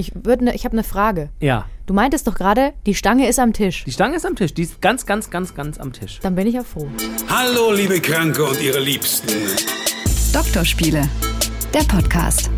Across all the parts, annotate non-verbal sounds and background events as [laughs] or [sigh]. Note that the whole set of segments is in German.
Ich, ne, ich habe eine Frage. Ja. Du meintest doch gerade, die Stange ist am Tisch. Die Stange ist am Tisch. Die ist ganz, ganz, ganz, ganz am Tisch. Dann bin ich ja froh. Hallo, liebe Kranke und ihre Liebsten. Doktorspiele, der Podcast.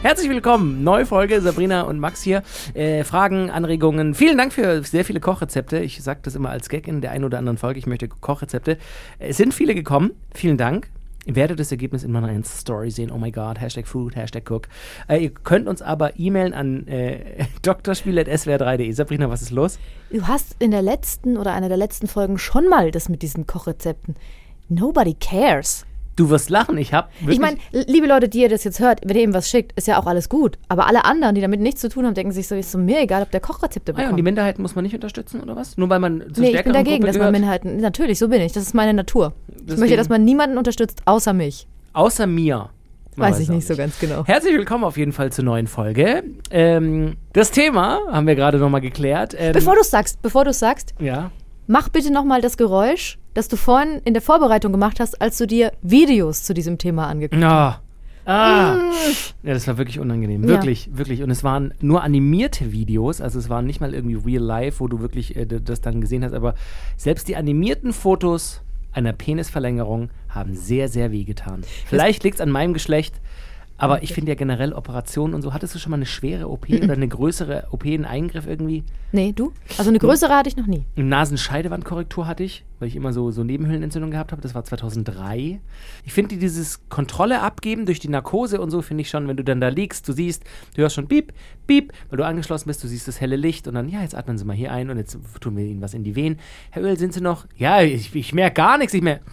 Herzlich willkommen. Neue Folge. Sabrina und Max hier. Äh, Fragen, Anregungen. Vielen Dank für sehr viele Kochrezepte. Ich sage das immer als Gag in der einen oder anderen Folge. Ich möchte Kochrezepte. Es sind viele gekommen. Vielen Dank. Ihr werdet das Ergebnis in meiner Insta-Story sehen. Oh my God, Hashtag Food, Hashtag Cook. Äh, ihr könnt uns aber e-mailen an äh, [laughs] drspiel.swr3.de. Sabrina, was ist los? Du hast in der letzten oder einer der letzten Folgen schon mal das mit diesen Kochrezepten. Nobody cares. Du wirst lachen. Ich habe Ich meine, liebe Leute, die ihr das jetzt hört, wenn ihr ihm was schickt, ist ja auch alles gut. Aber alle anderen, die damit nichts zu tun haben, denken sich so, ist so mir egal, ob der Kochrezepte Ah ja, und bekommt. die Minderheiten muss man nicht unterstützen, oder was? Nur weil man zur nee, ich bin dagegen, Gruppe dass man? Minderheiten. Natürlich, so bin ich. Das ist meine Natur. Ich Deswegen- möchte, dass man niemanden unterstützt, außer mich. Außer mir. Man Weiß ich nicht so ganz genau. Herzlich willkommen auf jeden Fall zur neuen Folge. Ähm, das Thema haben wir gerade nochmal geklärt. Ähm, Bevor du sagst, bevor du sagst, ja. mach bitte nochmal das Geräusch, das du vorhin in der Vorbereitung gemacht hast, als du dir Videos zu diesem Thema angeguckt hast. Ah. Ah. Ja, das war wirklich unangenehm. Wirklich, wirklich. Und es waren nur animierte Videos, also es waren nicht mal irgendwie real life, wo du wirklich äh, das dann gesehen hast, aber selbst die animierten Fotos einer Penisverlängerung haben sehr, sehr wehgetan. Vielleicht liegt es an meinem Geschlecht, aber ich finde ja generell Operationen und so. Hattest du schon mal eine schwere OP [laughs] oder eine größere OP, einen Eingriff irgendwie? Nee, du? Also eine größere hatte ich noch nie. Eine Nasenscheidewandkorrektur hatte ich, weil ich immer so, so Nebenhöhlenentzündung gehabt habe. Das war 2003. Ich finde dieses Kontrolle abgeben durch die Narkose und so, finde ich schon, wenn du dann da liegst, du siehst, du hörst schon Piep, Piep, weil du angeschlossen bist, du siehst das helle Licht und dann, ja, jetzt atmen Sie mal hier ein und jetzt tun wir Ihnen was in die Venen. Herr Öl, sind Sie noch? Ja, ich, ich merke gar nichts, ich merke.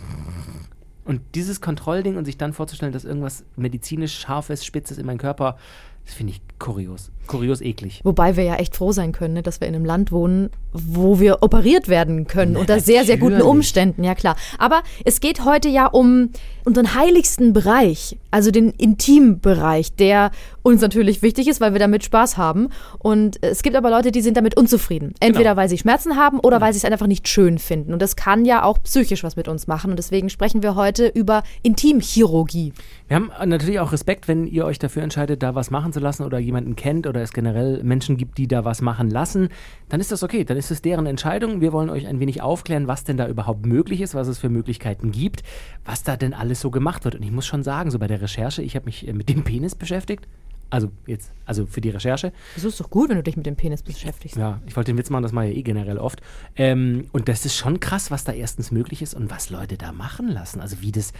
Und dieses Kontrollding und sich dann vorzustellen, dass irgendwas medizinisch Scharfes, Spitzes in meinem Körper, das finde ich kurios. Kurios eklig. Wobei wir ja echt froh sein können, ne, dass wir in einem Land wohnen, wo wir operiert werden können. unter sehr, sehr guten natürlich. Umständen, ja klar. Aber es geht heute ja um unseren heiligsten Bereich, also den Intimbereich, der uns natürlich wichtig ist, weil wir damit Spaß haben. Und es gibt aber Leute, die sind damit unzufrieden. Entweder weil sie Schmerzen haben oder weil sie es einfach nicht schön finden. Und das kann ja auch psychisch was mit uns machen. Und deswegen sprechen wir heute über Intimchirurgie. Wir haben natürlich auch Respekt, wenn ihr euch dafür entscheidet, da was machen zu lassen oder jemanden kennt oder es generell Menschen gibt, die da was machen lassen. Dann ist das okay, dann ist es deren Entscheidung. Wir wollen euch ein wenig aufklären, was denn da überhaupt möglich ist, was es für Möglichkeiten gibt, was da denn alles so gemacht wird. Und ich muss schon sagen, so bei der Recherche, ich habe mich äh, mit dem Penis beschäftigt. Also jetzt, also für die Recherche. Das ist doch gut, wenn du dich mit dem Penis beschäftigst. Ja, ich wollte den Witz machen, das mache ich ja eh generell oft. Ähm, und das ist schon krass, was da erstens möglich ist und was Leute da machen lassen. Also wie das,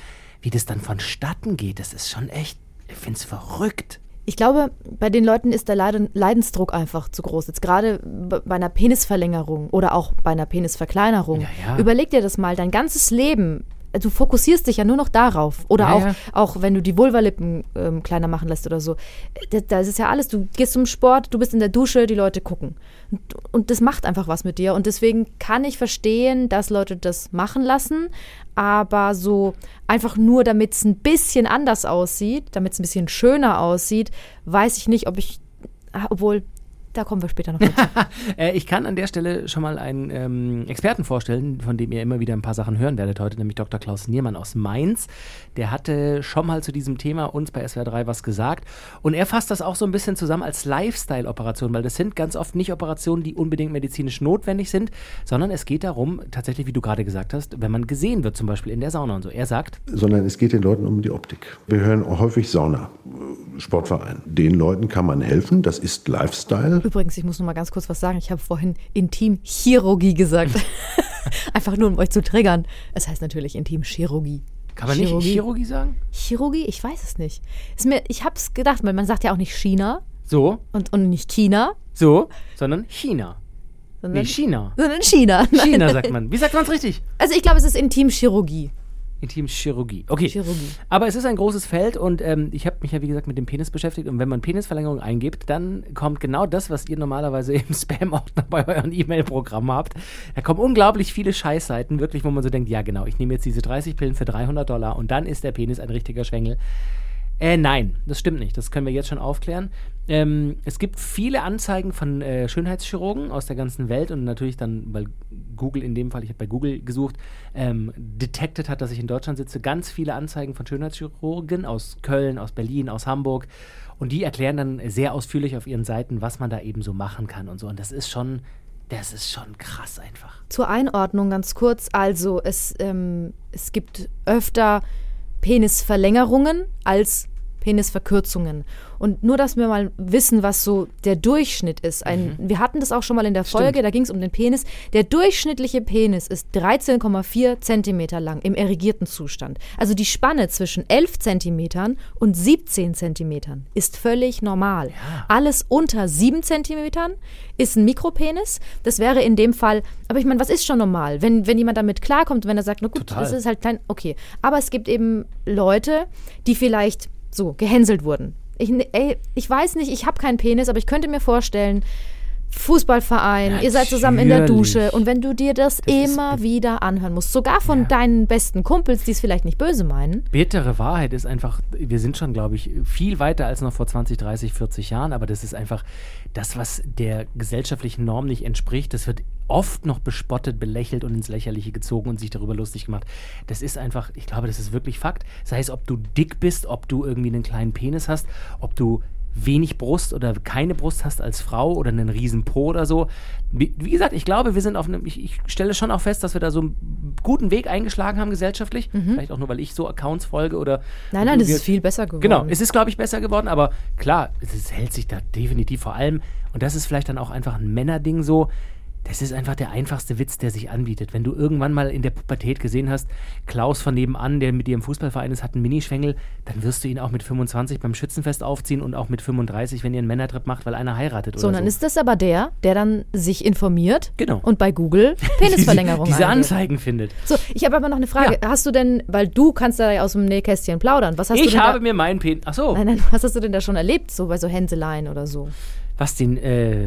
wie das dann vonstatten geht, das ist schon echt, ich finde es verrückt. Ich glaube, bei den Leuten ist der Leiden, Leidensdruck einfach zu groß. Jetzt gerade bei einer Penisverlängerung oder auch bei einer Penisverkleinerung. Ja, ja. Überleg dir das mal, dein ganzes Leben. Du fokussierst dich ja nur noch darauf. Oder Ja, auch, ja. auch wenn du die Vulvalippen ähm, kleiner machen lässt oder so. Da, da ist es ja alles. Du gehst zum Sport, du bist in der Dusche, die Leute gucken. Und, und das macht einfach was mit dir. Und deswegen kann ich verstehen, dass Leute das machen lassen. Aber so einfach nur, damit es ein bisschen anders aussieht, damit es ein bisschen schöner aussieht, weiß ich nicht, ob ich. Obwohl, da kommen wir später noch dazu. [laughs] Äh, ich kann an der Stelle schon mal einen ähm, Experten vorstellen, von dem ihr immer wieder ein paar Sachen hören werdet heute, nämlich Dr. Klaus Niermann aus Mainz. Der hatte schon mal zu diesem Thema uns bei SWR 3 was gesagt. Und er fasst das auch so ein bisschen zusammen als Lifestyle-Operation, weil das sind ganz oft nicht Operationen, die unbedingt medizinisch notwendig sind, sondern es geht darum, tatsächlich, wie du gerade gesagt hast, wenn man gesehen wird, zum Beispiel in der Sauna und so. Er sagt, sondern es geht den Leuten um die Optik. Wir hören auch häufig Sauna, Sportverein. Den Leuten kann man helfen, das ist Lifestyle. [laughs] Übrigens, ich muss noch mal ganz kurz was sagen. Ich habe vorhin Intimchirurgie gesagt. [laughs] Einfach nur, um euch zu triggern. Es heißt natürlich Intimchirurgie. kann man nicht Chirurgie sagen? Chirurgie? Ich weiß es nicht. Ist mir, ich habe es gedacht, weil man sagt ja auch nicht China So, und, und nicht China, so, sondern China. sondern Nee, China. Sondern China. [laughs] Nein. China sagt man. Wie sagt man es richtig? Also ich glaube, es ist Intimchirurgie. Intimchirurgie. Okay. Chirurgie. Aber es ist ein großes Feld und ähm, ich habe mich ja, wie gesagt, mit dem Penis beschäftigt. Und wenn man Penisverlängerung eingibt, dann kommt genau das, was ihr normalerweise [laughs] im Spam-Ordner bei euren E-Mail-Programmen habt. Da kommen unglaublich viele Scheißseiten, wirklich, wo man so denkt, ja genau, ich nehme jetzt diese 30 Pillen für 300 Dollar und dann ist der Penis ein richtiger Schwengel. Äh, nein, das stimmt nicht. Das können wir jetzt schon aufklären. Ähm, es gibt viele Anzeigen von äh, Schönheitschirurgen aus der ganzen Welt und natürlich dann, weil Google in dem Fall, ich habe bei Google gesucht, ähm, detected hat, dass ich in Deutschland sitze, ganz viele Anzeigen von Schönheitschirurgen aus Köln, aus Berlin, aus Hamburg. Und die erklären dann sehr ausführlich auf ihren Seiten, was man da eben so machen kann und so. Und das ist schon, das ist schon krass einfach. Zur Einordnung ganz kurz. Also es, ähm, es gibt öfter Penisverlängerungen als Penisverkürzungen. Und nur, dass wir mal wissen, was so der Durchschnitt ist. Ein, Wir hatten das auch schon mal in der Folge, Stimmt. da ging es um den Penis. Der durchschnittliche Penis ist 13,4 Zentimeter lang im erregierten Zustand. Also die Spanne zwischen 11 Zentimetern und 17 Zentimetern ist völlig normal. Alles unter 7 Zentimetern ist ein Mikropenis. Das wäre in dem Fall, aber ich meine, was ist schon normal? Wenn, wenn jemand damit klarkommt, wenn er sagt, na gut, Total. das ist halt klein, okay. Aber es gibt eben Leute, die vielleicht so gehänselt wurden. Ich, ey, ich weiß nicht, ich habe keinen Penis, aber ich könnte mir vorstellen, Fußballverein, ihr seid zusammen in der Natürlich. Dusche und wenn du dir das, ist immer wieder anhören musst, sogar von deinen besten Kumpels, die es vielleicht nicht böse meinen, Bittere Wahrheit ist einfach, wir sind schon, glaube ich, viel weiter als noch vor 20, 30, 40 Jahren, aber das ist einfach das, was der gesellschaftlichen Norm nicht entspricht. Das wird oft noch bespottet, belächelt und ins Lächerliche gezogen und sich darüber lustig gemacht. Das ist einfach, ich glaube, das ist wirklich Fakt. Sei es, ob du dick bist, ob du irgendwie einen kleinen Penis hast, ob du wenig Brust oder keine Brust hast als Frau oder einen riesen Po oder so. Wie, wie gesagt, ich glaube, wir sind auf einem, ich, ich stelle schon auch fest, dass wir da so einen guten Weg eingeschlagen haben gesellschaftlich. Vielleicht auch nur, weil ich so Accounts folge oder. Mhm. nein, nein, das ist viel besser geworden. Genau, es ist, glaube ich, besser geworden, aber klar, es hält sich da definitiv vor allem, und das ist vielleicht dann auch einfach ein Männerding so, das ist einfach der einfachste Witz, der sich anbietet. Wenn du irgendwann mal in der Pubertät gesehen hast, Klaus von nebenan, der mit dir im Fußballverein ist, hat einen Minischwengel, dann wirst du ihn auch mit 25 beim Schützenfest aufziehen und auch mit 35, wenn ihr einen Männertrip macht, weil einer heiratet so, oder dann so. ist das aber der, der dann sich informiert Genau. und bei Google Penisverlängerung [laughs] diese, diese. Anzeigen findet. So, ich habe aber noch eine Frage. Hast du denn, weil du kannst da ja aus dem Nähkästchen plaudern, was hast du Ich habe da, mir meinen Pen. Ach so. Nein, nein, [laughs] was hast du denn da schon erlebt, so bei so Hänseleien oder so? Was den, äh,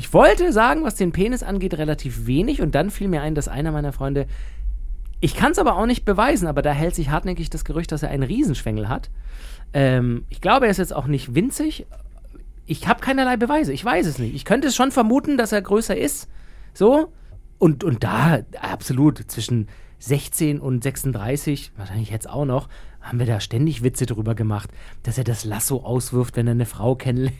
ich wollte sagen, was den Penis angeht, relativ wenig. Und dann fiel mir ein, dass einer meiner Freunde, ich kann es aber auch nicht beweisen, aber da hält sich hartnäckig das Gerücht, dass er einen Riesenschwengel hat. Ähm, ich glaube, er ist jetzt auch nicht winzig. Ich habe keinerlei Beweise. Ich weiß es nicht. Ich könnte es schon vermuten, dass er größer ist. So. Und, und da, absolut, zwischen 16 und 36, wahrscheinlich jetzt auch noch, haben wir da ständig Witze drüber gemacht, dass er das Lasso auswirft, wenn er eine Frau kennenlernt.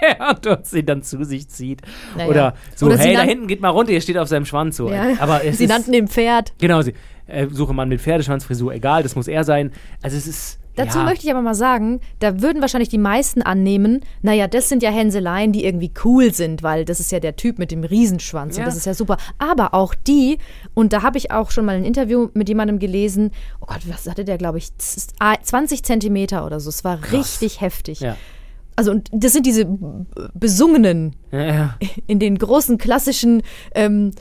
[laughs] und dort sie dann zu sich zieht. Naja. Oder so, Oder sie hey, da hinten geht mal runter, ihr steht auf seinem Schwanz so. Ja, Aber sie ist, nannten den Pferd. Genau, sie, äh, suche Mann mit Pferdeschwanzfrisur, egal, das muss er sein. Also es ist. Dazu ja, möchte ich aber mal sagen, da würden wahrscheinlich die meisten annehmen, naja, das sind ja Hänseleien, die irgendwie cool sind, weil das ist ja der Typ mit dem Riesenschwanz Ja. und das ist ja super. Aber auch die, und da habe ich auch schon mal ein Interview mit jemandem gelesen, oh Gott, was hatte der, glaube ich, z- 20 Zentimeter oder so. Es war richtig heftig. Ja. Also, und das sind diese besungenen Ja, ja. in den großen klassischen ähm,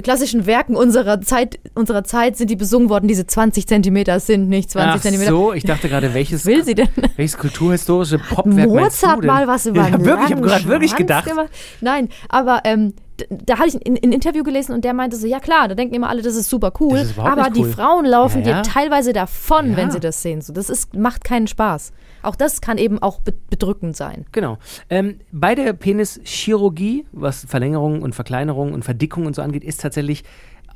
klassischen Werken unserer Zeit unserer Zeit sind die besungen worden. Diese 20 Zentimeter sind nicht 20 Ach Zentimeter. so, ich dachte gerade, welches, will sie denn? welches kulturhistorische Popwerk meinst du Mozart denn? mal was über ja, wirklich, Ich habe gerade wirklich gedacht. Gemacht. Nein, aber ähm, da hatte ich ein, ein Interview gelesen und der meinte so, ja klar, da denken immer alle, das ist super cool, Das ist aber cool. die Frauen laufen Ja, ja. dir teilweise davon, Ja. wenn sie das sehen. So, das ist, macht keinen Spaß. Auch das kann eben auch be bedrückend sein. Genau. Ähm, bei der Penischirurgie, was Verlängerungen und Verkleinerungen und Verdickungen und so angeht, ist tatsächlich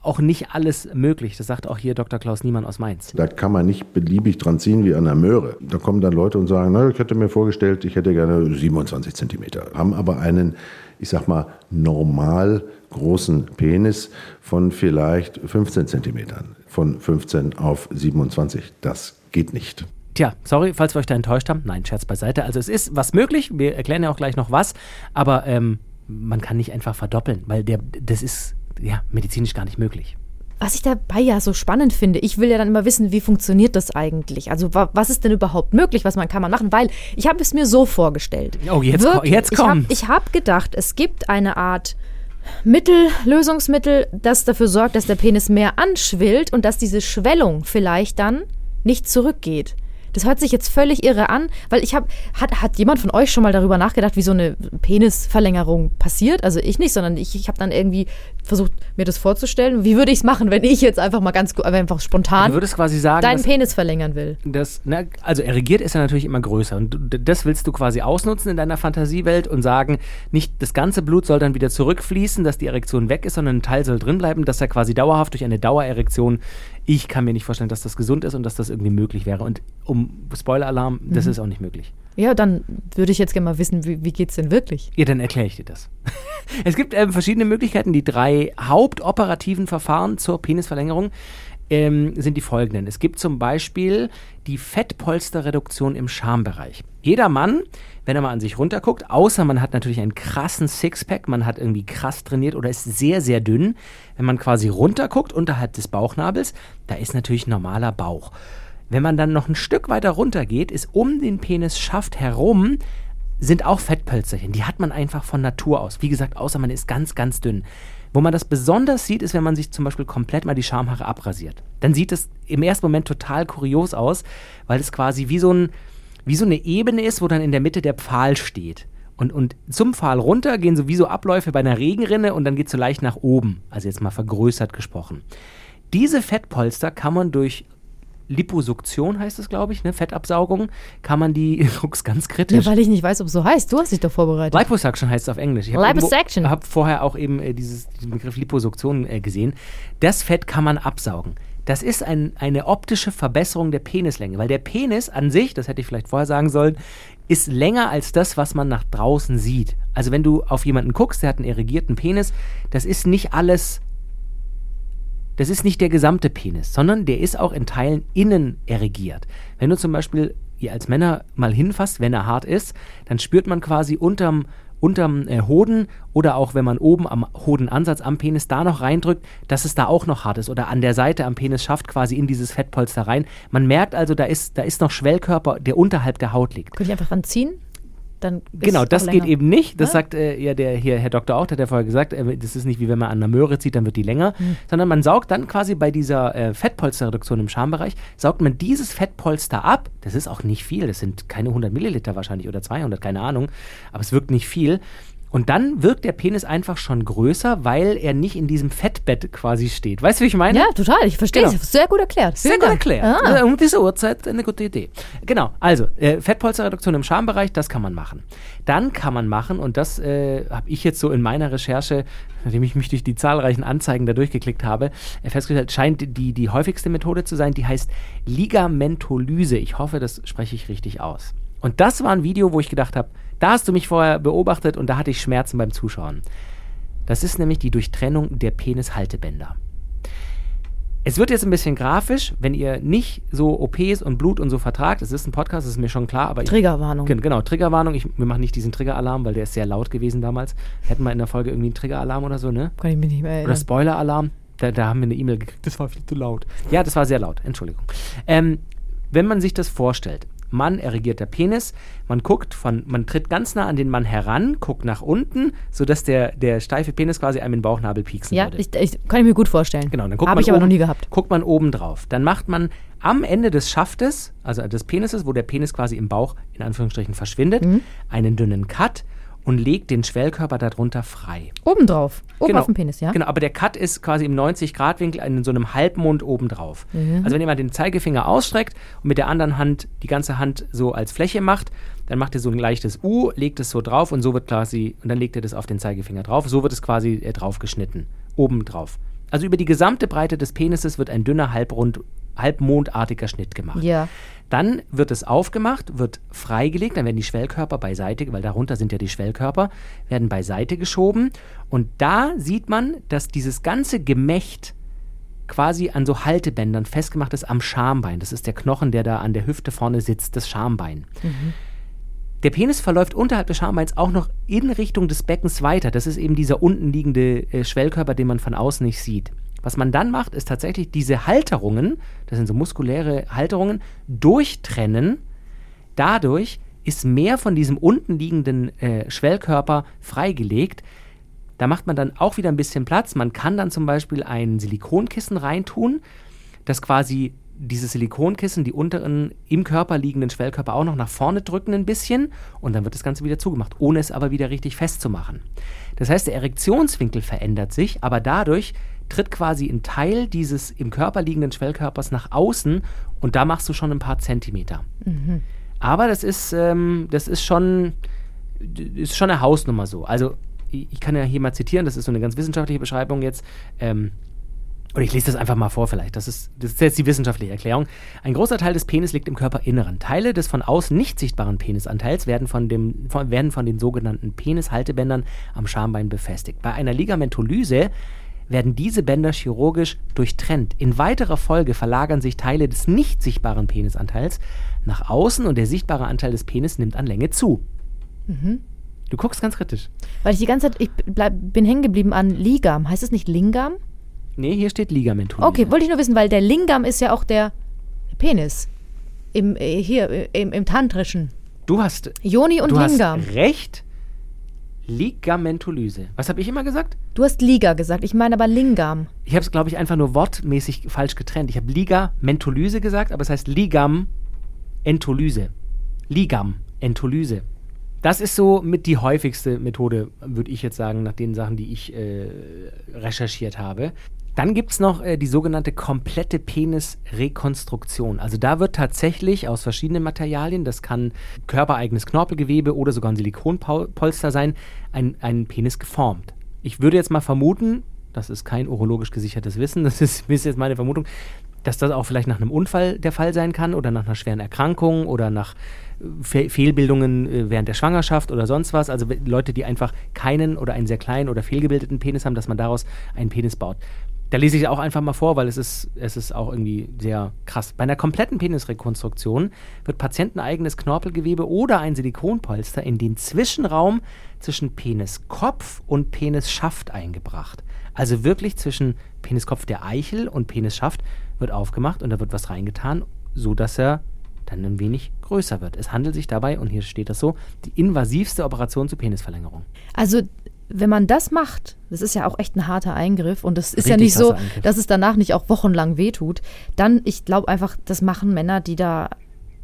auch nicht alles möglich. Das sagt auch hier Dr. Klaus Niemann aus Mainz. Da kann man nicht beliebig dran ziehen wie an der Möhre. Da kommen dann Leute und sagen, na, ich hätte mir vorgestellt, ich hätte gerne 27 Zentimeter. Haben aber einen, ich sag mal, normal großen Penis von vielleicht 15 Zentimetern. Von 15 auf 27. Das geht nicht. Tja, sorry, falls wir euch da enttäuscht haben. Nein, Scherz beiseite. Also es ist was möglich. Wir erklären ja auch gleich noch was. Aber ähm, man kann nicht einfach verdoppeln, weil der, das ist ja medizinisch gar nicht möglich. Was ich dabei ja so spannend finde, ich will ja dann immer wissen, wie funktioniert das eigentlich? Also wa was ist denn überhaupt möglich, was man kann man machen? Weil ich habe es mir so vorgestellt. Oh, jetzt ko- jetzt Ich habe hab gedacht, es gibt eine Art Mittel, Lösungsmittel, das dafür sorgt, dass der Penis mehr anschwillt und dass diese Schwellung vielleicht dann nicht zurückgeht. Das hört sich jetzt völlig irre an, weil ich habe, hat, hat jemand von euch schon mal darüber nachgedacht, wie so eine Penisverlängerung passiert? Also ich nicht, sondern ich, ich habe dann irgendwie versucht, mir das vorzustellen. Wie würde ich es machen, wenn ich jetzt einfach mal ganz, einfach spontan Du würdest quasi sagen, deinen Penis verlängern will? das, na, also erregiert ist er natürlich immer größer. Und das willst du quasi ausnutzen in deiner Fantasiewelt und sagen, nicht das ganze Blut soll dann wieder zurückfließen, dass die Erektion weg ist, sondern ein Teil soll drin bleiben, dass er quasi dauerhaft durch eine Dauererektion, ich kann mir nicht vorstellen, dass das gesund ist und dass das irgendwie möglich wäre. Und um Spoiler-Alarm, das ist auch nicht möglich. Ja, dann würde ich jetzt gerne mal wissen, wie, wie geht's denn wirklich? Ja, dann erkläre ich dir das. [laughs] es gibt ähm, verschiedene Möglichkeiten. Die drei hauptoperativen Verfahren zur Penisverlängerung ähm, sind die folgenden. Es gibt zum Beispiel die Fettpolsterreduktion im Schambereich. Jeder Mann, wenn er mal an sich runterguckt, außer man hat natürlich einen krassen Sixpack, man hat irgendwie krass trainiert oder ist sehr, sehr dünn, wenn man quasi runterguckt unterhalb des Bauchnabels, da ist natürlich normaler Bauch. Wenn man dann noch ein Stück weiter runter geht, ist um den Penisschaft herum sind auch Fettpölzerchen. Die hat man einfach von Natur aus. Wie gesagt, außer man ist ganz, ganz dünn. Wo man das besonders sieht, ist, wenn man sich zum Beispiel komplett mal die Schamhaare abrasiert. Dann sieht es im ersten Moment total kurios aus, weil es quasi wie so, ein, wie so eine Ebene ist, wo dann in der Mitte der Pfahl steht. Und, und zum Pfahl runter gehen sowieso Abläufe bei einer Regenrinne und dann geht es so leicht nach oben. Also jetzt mal vergrößert gesprochen. Diese Fettpolster kann man durch Liposuktion heißt es, glaube ich, ne? Fettabsaugung, kann man die, [laughs] du guckst ganz kritisch. Ja, weil ich nicht weiß, ob es so heißt. Du hast dich doch vorbereitet. Liposuction heißt es auf Englisch. Ich Liposuction. habe vorher auch eben äh, dieses, diesen Begriff Liposuktion äh, gesehen. Das Fett kann man absaugen. Das ist ein, eine optische Verbesserung der Penislänge, weil der Penis an sich, das hätte ich vielleicht vorher sagen sollen, ist länger als das, was man nach draußen sieht. Also wenn du auf jemanden guckst, der hat einen erregierten Penis, das ist nicht alles das ist nicht der gesamte Penis, sondern der ist auch in Teilen innen erregiert. Wenn du zum Beispiel ihr als Männer mal hinfasst, wenn er hart ist, dann spürt man quasi unterm, unterm äh, Hoden oder auch wenn man oben am Hodenansatz am Penis da noch reindrückt, dass es da auch noch hart ist oder an der Seite am Penis schafft quasi in dieses Fettpolster rein. Man merkt also, da ist, da ist noch Schwellkörper, der unterhalb der Haut liegt. Könnte ich einfach dran ziehen? Dann Genau, das geht eben nicht. Das Ah. sagt äh, ja der hier Herr Doktor auch, der hat ja vorher gesagt, äh, das ist nicht wie wenn man an einer Möhre zieht, dann wird die länger, Hm. sondern man saugt dann quasi bei dieser äh, Fettpolsterreduktion im Schambereich, saugt man dieses Fettpolster ab. Das ist auch nicht viel, das sind keine 100 Milliliter wahrscheinlich oder 200, keine Ahnung, aber es wirkt nicht viel. Und dann wirkt der Penis einfach schon größer, weil er nicht in diesem Fettbett quasi steht. Weißt du, wie ich meine? Ja, total. Ich verstehe Genau. es. Sehr gut erklärt. Sehr Vielen gut Dank. erklärt. Ah. Äh, Um diese Uhrzeit eine gute Idee. Genau, also äh, Fettpolsterreduktion im Schambereich, das kann man machen. Dann kann man machen, und das äh, habe ich jetzt so in meiner Recherche, nachdem ich mich durch die zahlreichen Anzeigen da durchgeklickt habe, äh, festgestellt, scheint die, die häufigste Methode zu sein, die heißt Ligamentolyse. Ich hoffe, das spreche ich richtig aus. Und das war ein Video, wo ich gedacht habe, da hast du mich vorher beobachtet und da hatte ich Schmerzen beim Zuschauen. Das ist nämlich die Durchtrennung der Penishaltebänder. Es wird jetzt ein bisschen grafisch, wenn ihr nicht so OPs und Blut und so vertragt. Es ist ein Podcast, das ist mir schon klar, aber ich, Triggerwarnung. Gen- Genau, Triggerwarnung. Ich, wir machen nicht diesen Triggeralarm, weil der ist sehr laut gewesen damals. Hätten wir in der Folge irgendwie einen Triggeralarm oder so, ne? Kann ich mich nicht mehr Oder erinnern. Spoiler-Alarm. Da, da haben wir eine E-Mail gekriegt. Das war viel zu laut. Ja, das war sehr laut. Entschuldigung. Ähm, wenn man sich das vorstellt, Mann erregierter Penis, man guckt von, man tritt ganz nah an den Mann heran, guckt nach unten, sodass der, der steife Penis quasi einem in den Bauchnabel pieksen Ja, würde. ich, ich, kann ich mir gut vorstellen. Genau, dann guckt Habe man ich aber oben, noch nie gehabt. Guckt man oben drauf. Dann macht man am Ende des Schaftes, also des Penises, wo der Penis quasi im Bauch in Anführungsstrichen verschwindet, Mhm. einen dünnen Cut und legt den Schwellkörper darunter frei. Obendrauf. Oben auf dem Penis, ja? Genau, aber der Cut ist quasi im 90-Grad-Winkel in so einem Halbmond obendrauf. Also wenn ihr mal den Zeigefinger ausstreckt und mit der anderen Hand die ganze Hand so als Fläche macht, dann macht ihr so ein leichtes U, legt es so drauf und so wird quasi, und dann legt ihr das auf den Zeigefinger drauf. So wird es quasi äh, drauf. Also über die gesamte Breite des Penises wird ein dünner, halbrund, halbmondartiger Schnitt gemacht. Ja. Dann wird es aufgemacht, wird freigelegt, dann werden die Schwellkörper beiseite, weil darunter sind ja die Schwellkörper, werden beiseite geschoben. Und da sieht man, dass dieses ganze Gemächt quasi an so Haltebändern festgemacht ist am Schambein. Das ist der Knochen, der da an der Hüfte vorne sitzt, das Schambein. Der Penis verläuft unterhalb des Schambeins auch noch in Richtung des Beckens weiter. Das ist eben dieser unten liegende äh, Schwellkörper, den man von außen nicht sieht. Was man dann macht, ist tatsächlich diese Halterungen, das sind so muskuläre Halterungen, durchtrennen. Dadurch ist mehr von diesem unten liegenden äh, Schwellkörper freigelegt. Da macht man dann auch wieder ein bisschen Platz. Man kann dann zum Beispiel ein Silikonkissen reintun, das quasi dieses Silikonkissen die unteren im Körper liegenden Schwellkörper auch noch nach vorne drücken ein bisschen und dann wird das Ganze wieder zugemacht, ohne es aber wieder richtig festzumachen. Das heißt, der Erektionswinkel verändert sich, aber dadurch tritt quasi ein Teil dieses im Körper liegenden Schwellkörpers nach außen und da machst du schon ein paar Zentimeter. Aber das ist, ähm, das ist schon, ist schon eine Hausnummer so. Also ich ich kann ja hier mal zitieren, das ist so eine ganz wissenschaftliche Beschreibung jetzt. Ähm, oder ich lese das einfach mal vor vielleicht. Das ist, das ist jetzt die wissenschaftliche Erklärung. Ein großer Teil des Penis liegt im Körperinneren. Teile des von außen nicht sichtbaren Penisanteils werden von, dem, von, werden von den sogenannten Penishaltebändern am Schambein befestigt. Bei einer Ligamentolyse werden diese Bänder chirurgisch durchtrennt. In weiterer Folge verlagern sich Teile des nicht sichtbaren Penisanteils nach außen und der sichtbare Anteil des Penis nimmt an Länge zu. Du guckst ganz kritisch. Weil ich die ganze Zeit, ich bleib, bin hängen geblieben an Ligam. Heißt es nicht Lingam? Nee, hier steht Ligamentolyse. Okay, wollte ich nur wissen, weil der Lingam ist ja auch der Penis. Im, äh, hier, äh, im, im Tantrischen. Du hast, Joni und du Lingam. hast recht. Ligamentolyse. Was habe ich immer gesagt? Du hast Liga gesagt, ich meine aber Lingam. Ich habe es, glaube ich, einfach nur wortmäßig falsch getrennt. Ich habe Ligamentolyse gesagt, aber es heißt Ligamentolyse. Ligamentolyse. Das ist so mit die häufigste Methode, würde ich jetzt sagen, nach den Sachen, die ich äh, recherchiert habe. Dann gibt es noch äh, die sogenannte komplette Penisrekonstruktion. Also da wird tatsächlich aus verschiedenen Materialien, das kann körpereigenes Knorpelgewebe oder sogar ein Silikonpolster sein, ein, ein Penis geformt. Ich würde jetzt mal vermuten, das ist kein urologisch gesichertes Wissen, das ist, [laughs] ist jetzt meine Vermutung, dass das auch vielleicht nach einem Unfall der Fall sein kann oder nach einer schweren Erkrankung oder nach äh, Fe Fehlbildungen äh, während der Schwangerschaft oder sonst was. Also Leute, die einfach keinen oder einen sehr kleinen oder fehlgebildeten Penis haben, dass man daraus einen Penis baut. Da lese ich auch einfach mal vor, weil es ist, es ist auch irgendwie sehr krass. Bei einer kompletten Penisrekonstruktion wird patienteneigenes Knorpelgewebe oder ein Silikonpolster in den Zwischenraum zwischen Peniskopf und Penisschaft eingebracht. Also wirklich zwischen Peniskopf der Eichel und Penisschaft wird aufgemacht und da wird was reingetan, so dass er dann ein wenig größer wird. Es handelt sich dabei, und hier steht das so, die invasivste Operation zur Penisverlängerung. Also, wenn man das macht, das ist ja auch echt ein harter Eingriff und das ist ja Richtig nicht so, Eingriff. dass es danach nicht auch wochenlang wehtut, dann, ich glaube einfach, das machen Männer, die da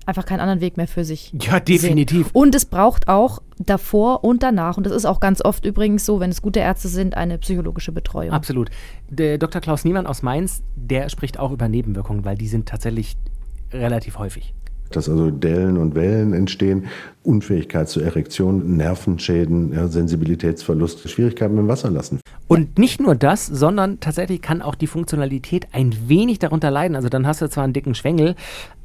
einfach keinen anderen Weg mehr für sich Ja, definitiv. Sehen. Und es braucht auch davor und danach, und das ist auch ganz oft übrigens so, wenn es gute Ärzte sind, eine psychologische Betreuung. Absolut. Der Dr. Klaus Niemann aus Mainz, der spricht auch über Nebenwirkungen, weil die sind tatsächlich relativ häufig. Dass also Dellen und Wellen entstehen, Unfähigkeit zur Erektion, Nervenschäden, ja, Sensibilitätsverlust, Schwierigkeiten mit dem Wasserlassen. Und nicht nur das, sondern tatsächlich kann auch die Funktionalität ein wenig darunter leiden. Also dann hast du zwar einen dicken Schwengel,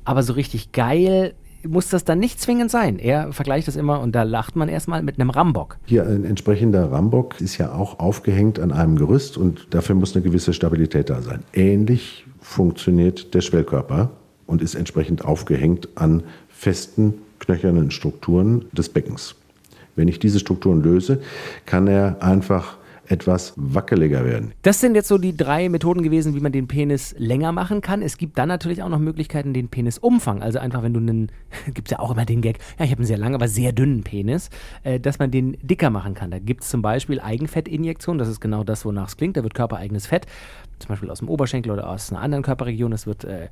aber so richtig geil muss das dann nicht zwingend sein. Er vergleicht das immer und da lacht man erstmal mit einem Rambock. Hier ein entsprechender Rambock ist ja auch aufgehängt an einem Gerüst und dafür muss eine gewisse Stabilität da sein. Ähnlich funktioniert der Schwellkörper und ist entsprechend aufgehängt an festen, knöchernen Strukturen des Beckens. Wenn ich diese Strukturen löse, kann er einfach etwas wackeliger werden. Das sind jetzt so die drei Methoden gewesen, wie man den Penis länger machen kann. Es gibt dann natürlich auch noch Möglichkeiten, den Penisumfang, also einfach, wenn du einen, [laughs] gibt es ja auch immer den Gag, ja, ich habe einen sehr langen, aber sehr dünnen Penis, äh, dass man den dicker machen kann. Da gibt es zum Beispiel Eigenfettinjektion, das ist genau das, wonach es klingt. Da wird körpereigenes Fett, zum Beispiel aus dem Oberschenkel oder aus einer anderen Körperregion, das wird äh,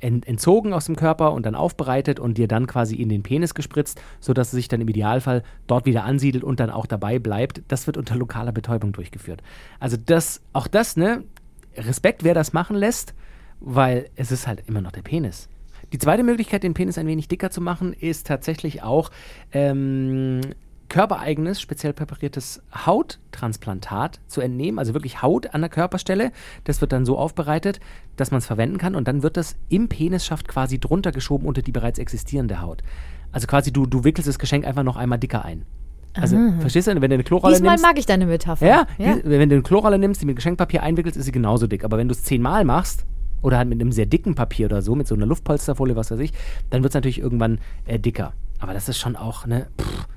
entzogen aus dem Körper und dann aufbereitet und dir dann quasi in den Penis gespritzt, sodass es sich dann im Idealfall dort wieder ansiedelt und dann auch dabei bleibt. Das wird unter lokaler Betäubung durchgeführt. Also das, auch das, ne, Respekt, wer das machen lässt, weil es ist halt immer noch der Penis. Die zweite Möglichkeit, den Penis ein wenig dicker zu machen, ist tatsächlich auch ähm, körpereigenes, speziell präpariertes Hauttransplantat zu entnehmen, also wirklich Haut an der Körperstelle. Das wird dann so aufbereitet, dass man es verwenden kann und dann wird das im Penisschaft quasi drunter geschoben unter die bereits existierende Haut. Also quasi du, du wickelst das Geschenk einfach noch einmal dicker ein. Also, verstehst du, wenn du eine Klorolle Diesmal nimmst. mag ich deine Metapher. Ja, Die, wenn du eine Klorolle nimmst, die mit Geschenkpapier einwickelst, ist sie genauso dick. Aber wenn du es zehnmal machst, oder halt mit einem sehr dicken Papier oder so, mit so einer Luftpolsterfolie, was weiß ich, dann wird es natürlich irgendwann äh, dicker. Aber das ist schon auch, ne, pff,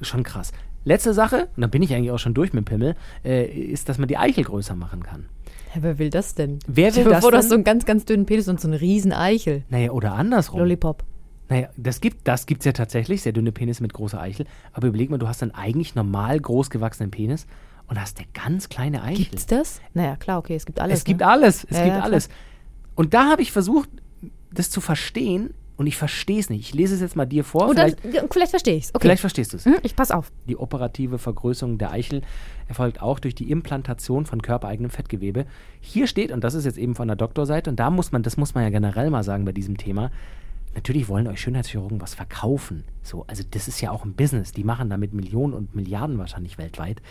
schon krass. Letzte Sache, und dann bin ich eigentlich auch schon durch mit dem Pimmel, äh, ist, dass man die Eichel größer machen kann. Hä, wer will das denn? Wer will das vor, du hast denn? so einen ganz, ganz dünnen Penis und so eine riesen Eichel. Naja, oder andersrum. Lollipop. Naja, das gibt das gibt's ja tatsächlich, sehr dünne Penis mit großer Eichel. Aber überleg mal, du hast einen eigentlich normal groß gewachsenen Penis und hast eine ganz kleine Eichel. Gibt's das? Naja, klar, okay, es gibt alles. Es gibt ne? alles, es Ja, gibt ja, alles. Und da habe ich versucht, das zu verstehen und ich verstehe es nicht. Ich lese es jetzt mal dir vor. Dann, vielleicht, vielleicht verstehe ich es. Okay. vielleicht verstehst du es. Hm, ich pass auf. Die operative Vergrößerung der Eichel erfolgt auch durch die Implantation von körpereigenem Fettgewebe. Hier steht, und das ist jetzt eben von der Doktorseite, und da muss man, das muss man ja generell mal sagen bei diesem Thema, natürlich wollen euch Schönheitschirurgen was verkaufen. So, also das ist ja auch ein Business. Die machen damit Millionen und Milliarden wahrscheinlich weltweit.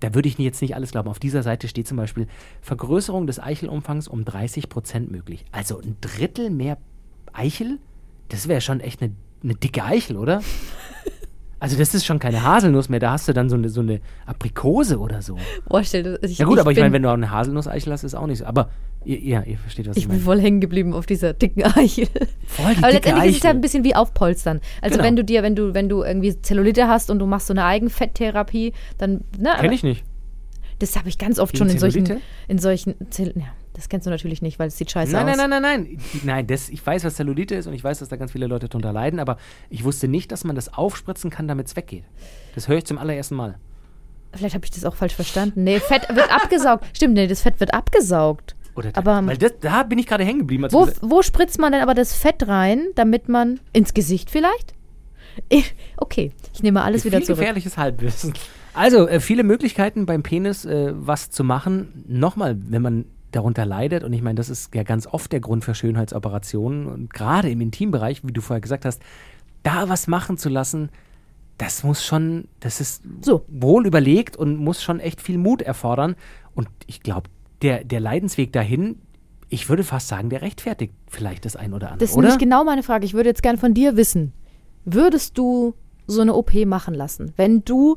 Da würde ich jetzt nicht alles glauben. Auf dieser Seite steht zum Beispiel Vergrößerung des Eichelumfangs um 30 Prozent möglich. Also ein Drittel mehr Eichel? Das wäre schon echt eine, eine dicke Eichel, oder? Also das ist schon keine Haselnuss mehr, da hast du dann so eine, so eine Aprikose oder so. Boah, stell dir- ich, Ja gut, aber ich meine, bin- wenn du auch eine Haselnuss-Eichel hast, ist auch nicht so. Aber ihr, ja, ihr versteht, was ich, Ich bin meine. voll hängen geblieben auf dieser dicken Eichel. Voll die Aber dicke letztendlich ist es ja Eichel. ein bisschen wie aufpolstern. Also Genau. wenn du dir, wenn du, wenn du irgendwie Zellulite hast und du machst so eine Eigenfetttherapie, dann, ne, Kenn ich nicht. das habe ich ganz oft Gegen schon in solchen, Zellulite? in solchen, Zell ja, das kennst du natürlich nicht, weil es sieht scheiße Nein, aus. nein, nein, nein, nein. Nein, das, ich weiß, was Zellulite ist und ich weiß, dass da ganz viele Leute drunter leiden, aber ich wusste nicht, dass man das aufspritzen kann, damit es weggeht. Das höre ich zum allerersten Mal. Vielleicht habe ich das auch falsch verstanden. Nee, Fett wird abgesaugt. [laughs] Stimmt, nee, das Fett wird abgesaugt. Oder Aber- weil das, da bin ich gerade hängen geblieben. Wo, wo spritzt man denn aber das Fett rein, damit man ins Gesicht vielleicht? Ich, okay, ich nehme alles wieder viel zurück. gefährliches Halbwissen. Also, äh, viele Möglichkeiten beim Penis, äh, was zu machen. Nochmal, wenn man darunter leidet, und ich meine, das ist ja ganz oft der Grund für Schönheitsoperationen, und gerade im Intimbereich, wie du vorher gesagt hast, da was machen zu lassen, das muss schon, das ist So. wohl überlegt und muss schon echt viel Mut erfordern. Und ich glaube, der, der Leidensweg dahin, ich würde fast sagen, der rechtfertigt vielleicht das ein oder andere, Das ist oder? nämlich genau meine Frage. Ich würde jetzt gern von dir wissen, würdest du so eine OP machen lassen, wenn du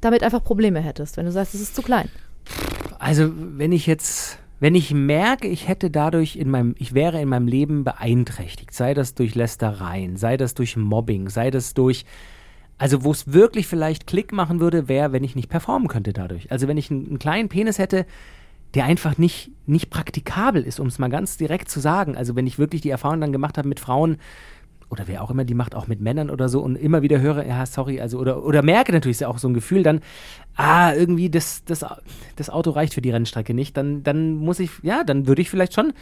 damit einfach Probleme hättest, wenn du sagst, es ist zu klein? Also, wenn ich jetzt, wenn ich merke, ich hätte dadurch in meinem, ich wäre in meinem Leben beeinträchtigt, sei das durch Lästereien, sei das durch Mobbing, sei das durch, also wo es wirklich vielleicht Klick machen würde, wäre, wenn ich nicht performen könnte dadurch. Also wenn ich einen, einen kleinen Penis hätte, der einfach nicht, nicht praktikabel ist, um es mal ganz direkt zu sagen. Also wenn ich wirklich die Erfahrung dann gemacht habe mit Frauen, oder wer auch immer die macht, auch mit Männern oder so und immer wieder höre, ja, sorry, also oder, oder merke natürlich auch so ein Gefühl dann, ah, irgendwie das, das, das Auto reicht für die Rennstrecke nicht, dann, dann muss ich, ja, dann würde ich vielleicht schon,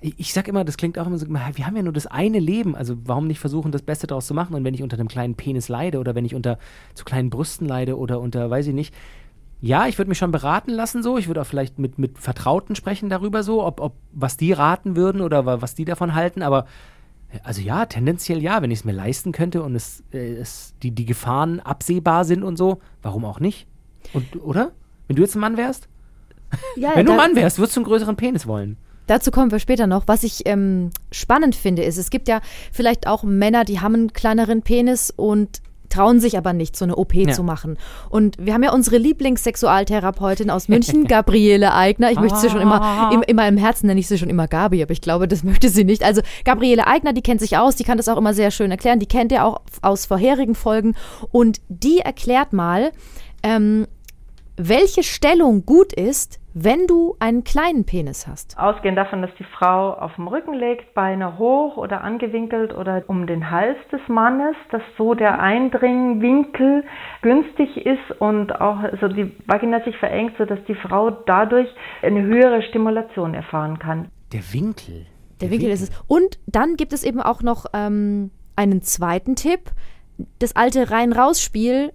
ich, sag immer, das klingt auch immer so, wir haben ja nur das eine Leben, also warum nicht versuchen, das Beste daraus zu machen und wenn ich unter einem kleinen Penis leide oder wenn ich unter zu kleinen Brüsten leide oder unter, weiß ich nicht, ja, ich würde mich schon beraten lassen so. Ich würde auch vielleicht mit, mit Vertrauten sprechen darüber so, ob, ob was die raten würden oder wa- was die davon halten. Aber also ja, tendenziell ja, wenn ich es mir leisten könnte und es, äh, es die, die Gefahren absehbar sind und so, warum auch nicht? Und, oder? Wenn du jetzt ein Mann wärst? [laughs] Ja, Wenn du ein Mann wärst, würdest du einen größeren Penis wollen. Dazu kommen wir später noch. Was ich ähm, spannend finde, ist, es gibt ja vielleicht auch Männer, die haben einen kleineren Penis und trauen sich aber nicht, so eine OP Ja. zu machen. Und wir haben ja unsere Lieblingssexualtherapeutin aus München, [laughs] Gabriele Eigner. Ich möchte sie schon immer, im, in meinem Herzen nenne ich sie schon immer Gabi, aber ich glaube, das [laughs] möchte sie nicht. Also Gabriele Eigner, die kennt sich aus, die kann das auch immer sehr schön erklären. Die kennt ihr auch aus vorherigen Folgen. Und die erklärt mal, ähm, welche Stellung gut ist, wenn du einen kleinen Penis hast. Ausgehend davon, dass die Frau auf dem Rücken liegt, Beine hoch oder angewinkelt oder um den Hals des Mannes, dass so der Eindringwinkel günstig ist und auch so die Vagina sich verengt, sodass die Frau dadurch eine höhere Stimulation erfahren kann. Der Winkel. Der Winkel ist es. Und dann gibt es eben auch noch ähm, einen zweiten Tipp. Das alte Rein-Raus-Spiel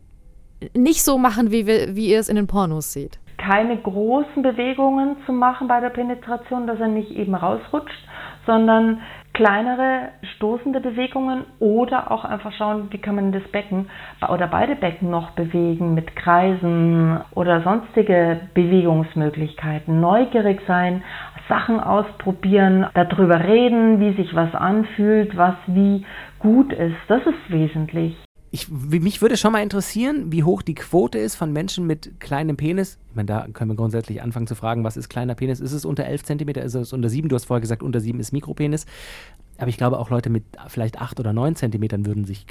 nicht so machen, wie, wir, wie ihr es in den Pornos seht. Keine großen Bewegungen zu machen bei der Penetration, dass er nicht eben rausrutscht, sondern kleinere stoßende Bewegungen oder auch einfach schauen, wie kann man das Becken oder beide Becken noch bewegen mit Kreisen oder sonstige Bewegungsmöglichkeiten. Neugierig sein, Sachen ausprobieren, darüber reden, wie sich was anfühlt, was wie gut ist. Das ist wesentlich. Ich, mich würde schon mal interessieren, wie hoch die Quote ist von Menschen mit kleinem Penis. Ich meine, da können wir grundsätzlich anfangen zu fragen, was ist kleiner Penis? Ist es unter 11 Zentimeter? Ist es unter 7? Du hast vorher gesagt, unter 7 ist Mikropenis. Aber ich glaube, auch Leute mit vielleicht 8 oder 9 Zentimetern würden sich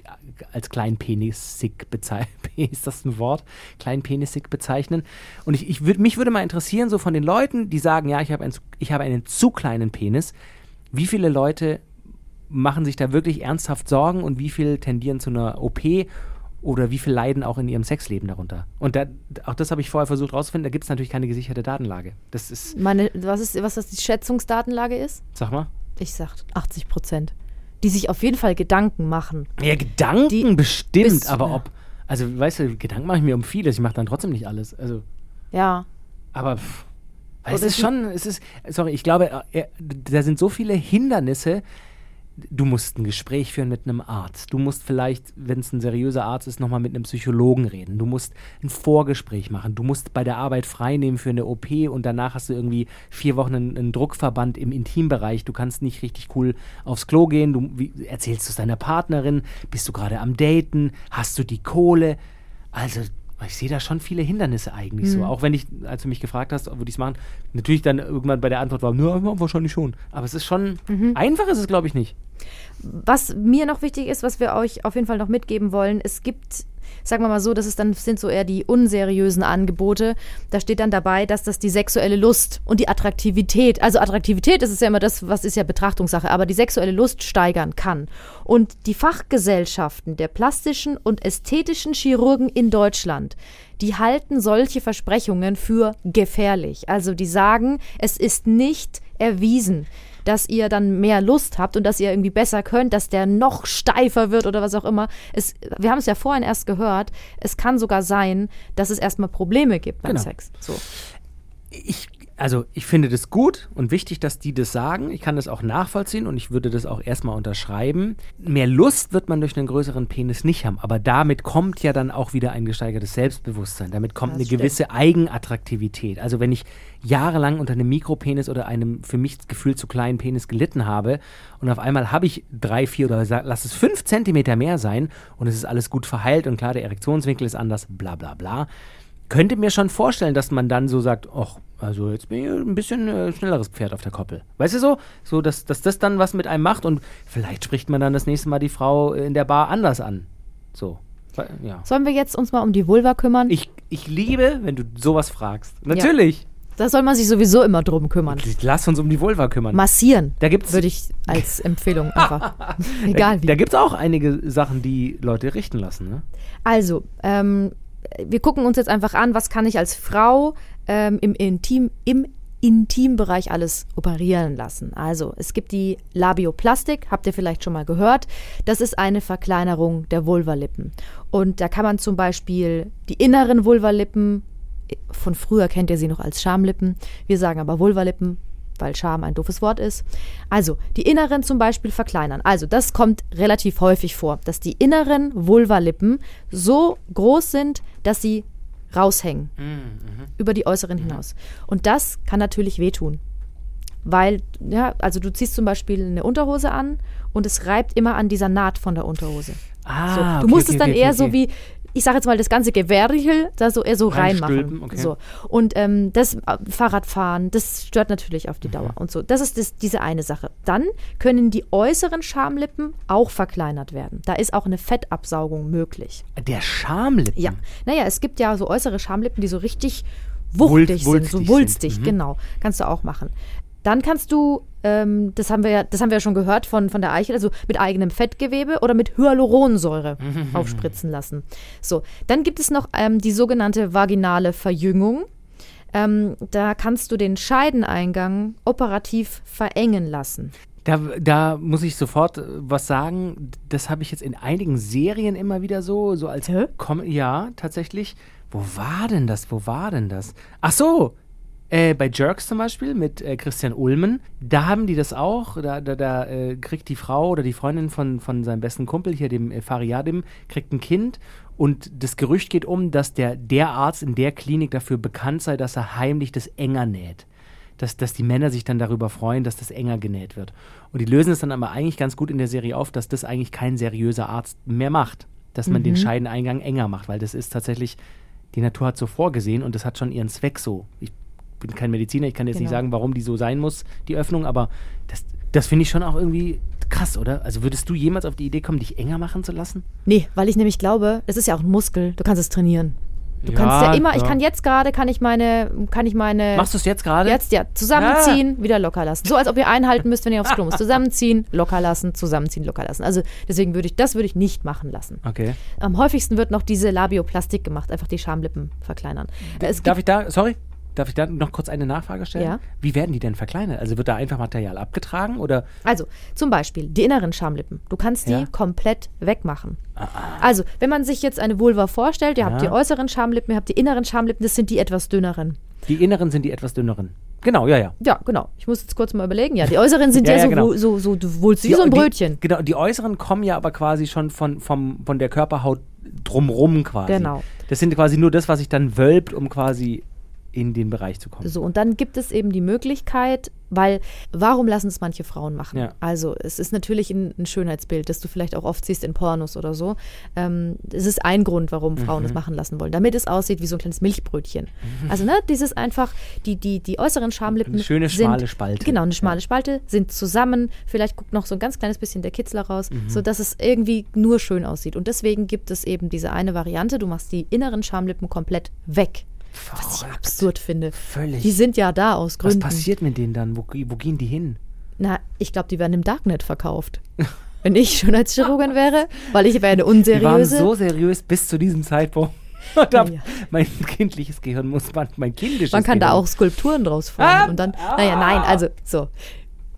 als kleinpenisig bezeichnen. [laughs] ist das ein Wort? Kleinpenisig bezeichnen. Und ich, ich würd, mich würde mal interessieren, so von den Leuten, die sagen, ja, ich habe zu- ich habe einen zu kleinen Penis, wie viele Leute machen sich da wirklich ernsthaft Sorgen und wie viel tendieren zu einer OP oder wie viel leiden auch in ihrem Sexleben darunter. Und da, auch das habe ich vorher versucht rauszufinden, da gibt es natürlich keine gesicherte Datenlage. Das ist, Meine, was, ist, was das die Schätzungsdatenlage ist? sag mal, Ich sag 80 Prozent. Die sich auf jeden Fall Gedanken machen. Ja, Gedanken Die- bestimmt, bis- aber ja. ob. Also, weißt du, Gedanken mache ich mir um vieles. Ich mache dann trotzdem nicht alles. Also, Ja. aber. Pff, es ist schon, es ist, sorry, ich glaube, äh, da sind so viele Hindernisse. Du musst ein Gespräch führen mit einem Arzt. Du musst vielleicht, wenn es ein seriöser Arzt ist, nochmal mit einem Psychologen reden. Du musst ein Vorgespräch machen. Du musst bei der Arbeit frei nehmen für eine OP und danach hast du irgendwie vier Wochen einen, einen Druckverband im Intimbereich. Du kannst nicht richtig cool aufs Klo gehen. Du wie, erzählst du es deiner Partnerin? Bist du gerade am Daten? Hast du die Kohle? Also, ich sehe da schon viele Hindernisse eigentlich so. Auch wenn ich, als du mich gefragt hast, würde ich es machen, natürlich dann irgendwann bei der Antwort war, ja, wahrscheinlich schon. Aber es ist schon, einfach ist es, glaube ich, nicht. Was mir noch wichtig ist, was wir euch auf jeden Fall noch mitgeben wollen, es gibt, sagen wir mal so, das ist dann sind so eher die unseriösen Angebote. Da steht dann dabei, dass das die sexuelle Lust und die Attraktivität, also Attraktivität ist ja immer das, was ist ja Betrachtungssache, aber die sexuelle Lust steigern kann. Und die Fachgesellschaften der plastischen und ästhetischen Chirurgen in Deutschland, die halten solche Versprechungen für gefährlich. Also die sagen, es ist nicht erwiesen, dass ihr dann mehr Lust habt und dass ihr irgendwie besser könnt, dass der noch steifer wird oder was auch immer. Es, wir haben es ja vorhin erst gehört, es kann sogar sein, dass es erstmal Probleme gibt beim Genau. Sex. So. ich, also ich finde das gut und wichtig, dass die das sagen. Ich kann das auch nachvollziehen und ich würde das auch erstmal unterschreiben. Mehr Lust wird man durch einen größeren Penis nicht haben, aber damit kommt ja dann auch wieder ein gesteigertes Selbstbewusstsein. Damit kommt Das eine stimmt. gewisse Eigenattraktivität. Also wenn ich jahrelang unter einem Mikropenis oder einem für mich gefühlt zu kleinen Penis gelitten habe und auf einmal habe ich drei, vier oder lass es fünf Zentimeter mehr sein und es ist alles gut verheilt und klar, der Erektionswinkel ist anders, bla bla bla könnte mir schon vorstellen, dass man dann so sagt, ach, also jetzt bin ich ein bisschen äh, schnelleres Pferd auf der Koppel. Weißt du so? So, dass, dass das dann was mit einem macht und vielleicht spricht man dann das nächste Mal die Frau in der Bar anders an. So. Ja. Sollen wir jetzt uns mal um die Vulva kümmern? Ich, ich liebe, wenn du sowas fragst. Natürlich. da soll man sich sowieso immer drum kümmern. Lass uns um die Vulva kümmern. Massieren. Da gibt's- Würde ich als [laughs] Empfehlung einfach. Egal wie. Da gibt es auch einige Sachen, die Leute richten lassen. Ne? Also, ähm, wir gucken uns jetzt einfach an, was kann ich als Frau ähm, im, Intim, im Intimbereich alles operieren lassen. Also, es gibt die Labioplastik, habt ihr vielleicht schon mal gehört. Das ist eine Verkleinerung der Vulvalippen. Und da kann man zum Beispiel die inneren Vulvalippen, von früher kennt ihr sie noch als Schamlippen, wir sagen aber Vulvalippen, weil Scham ein doofes Wort ist. Also, die inneren zum Beispiel verkleinern. Also, das kommt relativ häufig vor, dass die inneren Vulvalippen so groß sind, dass sie raushängen. Über die äußeren hinaus. Und das kann natürlich wehtun. Weil, ja, also du ziehst zum Beispiel eine Unterhose an und es reibt immer an dieser Naht von der Unterhose. Ah, So, du okay, musst okay, es dann okay, eher so wie, ich sage jetzt mal, das ganze Gewerrichel da so eher so reinmachen. okay. So. Und ähm, das äh, Fahrradfahren, das stört natürlich auf die Mhm. Dauer und so. Das ist das, diese eine Sache. Dann können die äußeren Schamlippen auch verkleinert werden. Da ist auch eine Fettabsaugung möglich. Der Schamlippen. Ja. Naja, es gibt ja so äußere Schamlippen, die so richtig wuchtig Wul- sind, so wulstig wulstig, sind. Mhm. genau. Kannst du auch machen. Dann kannst du, ähm, das haben wir ja, das haben wir ja schon gehört von, von der Eichel, also mit eigenem Fettgewebe oder mit Hyaluronsäure [laughs] aufspritzen lassen. So, dann gibt es noch ähm, die sogenannte vaginale Verjüngung. Ähm, da kannst du den Scheideneingang operativ verengen lassen. Da, da muss ich sofort äh, was sagen. Das habe ich jetzt in einigen Serien immer wieder so, so als Hä? Com ja, tatsächlich. Wo war denn das? Wo war denn das? Ach so, äh, bei Jerks zum Beispiel mit äh, Christian Ulmen, da haben die das auch. Da, da, da äh, kriegt die Frau oder die Freundin von, von seinem besten Kumpel, hier dem äh, Fariadim, kriegt ein Kind. Und das Gerücht geht um, dass der, der Arzt in der Klinik dafür bekannt sei, dass er heimlich das enger näht dass, dass die Männer sich dann darüber freuen, dass das enger genäht wird. Und die lösen es dann aber eigentlich ganz gut in der Serie auf, dass das eigentlich kein seriöser Arzt mehr macht. Dass man den Scheideneingang enger macht, weil das ist tatsächlich, die Natur hat so vorgesehen und das hat schon ihren Zweck so. Ich bin kein Mediziner, ich kann jetzt nicht Genau. sagen, warum die so sein muss, die Öffnung, aber das, das finde ich schon auch irgendwie krass, oder? Also würdest du jemals auf die Idee kommen, dich enger machen zu lassen? Nee, weil ich nämlich glaube, es ist ja auch ein Muskel, du kannst es trainieren. Du Ja, kannst ja immer, ich ja. kann jetzt gerade, kann ich meine, kann ich meine. Machst du es jetzt gerade? Jetzt ja, zusammenziehen, wieder locker lassen. So als ob ihr einhalten müsst, wenn ihr aufs Klo müsst. [laughs] Zusammenziehen, locker lassen, zusammenziehen, locker lassen. Also deswegen würde ich, das würde ich nicht machen lassen. Okay. Am häufigsten wird noch diese Labioplastik gemacht, einfach die Schamlippen verkleinern. Es Darf ich da, sorry? Darf ich da noch kurz eine Nachfrage stellen? Ja. Wie werden die denn verkleinert? Also wird da einfach Material abgetragen oder? Also, zum Beispiel die inneren Schamlippen. Du kannst die Ja. komplett wegmachen. Also, wenn man sich jetzt eine Vulva vorstellt, ihr habt Ja. die äußeren Schamlippen, ihr habt die inneren Schamlippen, das sind die etwas dünneren. Die inneren sind die etwas dünneren. Genau, ja, ja. Ja, genau. Ich muss jetzt kurz mal überlegen. Ja, die äußeren sind [laughs] ja, Ja, so, genau. so, so, du wohlst wie Die- so ein die- Brötchen. Genau, die äußeren kommen ja aber quasi schon von, vom, von der Körperhaut drumrum quasi. Genau. Das sind quasi nur das, was sich dann wölbt, um quasi in den Bereich zu kommen. So, und dann gibt es eben die Möglichkeit, weil warum lassen es manche Frauen machen? Ja. Also es ist natürlich ein, ein Schönheitsbild, das du vielleicht auch oft siehst in Pornos oder so. Ähm, es ist ein Grund, warum Frauen Mhm. das machen lassen wollen, damit es aussieht wie so ein kleines Milchbrötchen. Also ne, dieses einfach, die, die, die äußeren Schamlippen Eine schöne, sind, schmale Spalte. Genau, eine schmale Spalte, sind zusammen, vielleicht guckt noch so ein ganz kleines bisschen der Kitzler raus, Mhm. sodass es irgendwie nur schön aussieht. Und deswegen gibt es eben diese eine Variante, du machst die inneren Schamlippen komplett weg. Was ich Verrückt. absurd finde. Völlig. Die sind ja da aus Was Gründen. passiert mit denen dann? Wo, wo gehen die hin? Na, ich glaube, die werden im Darknet verkauft. [laughs] Wenn ich Schönheitschirurgin wäre, weil ich wäre eine unseriöse. Die waren so seriös bis zu diesem Zeitpunkt. [laughs] Ja. Mein kindliches Gehirn muss man, mein kindisches man kann da Gehirn. auch Skulpturen draus formen. Ah, und dann, naja, nein, also so.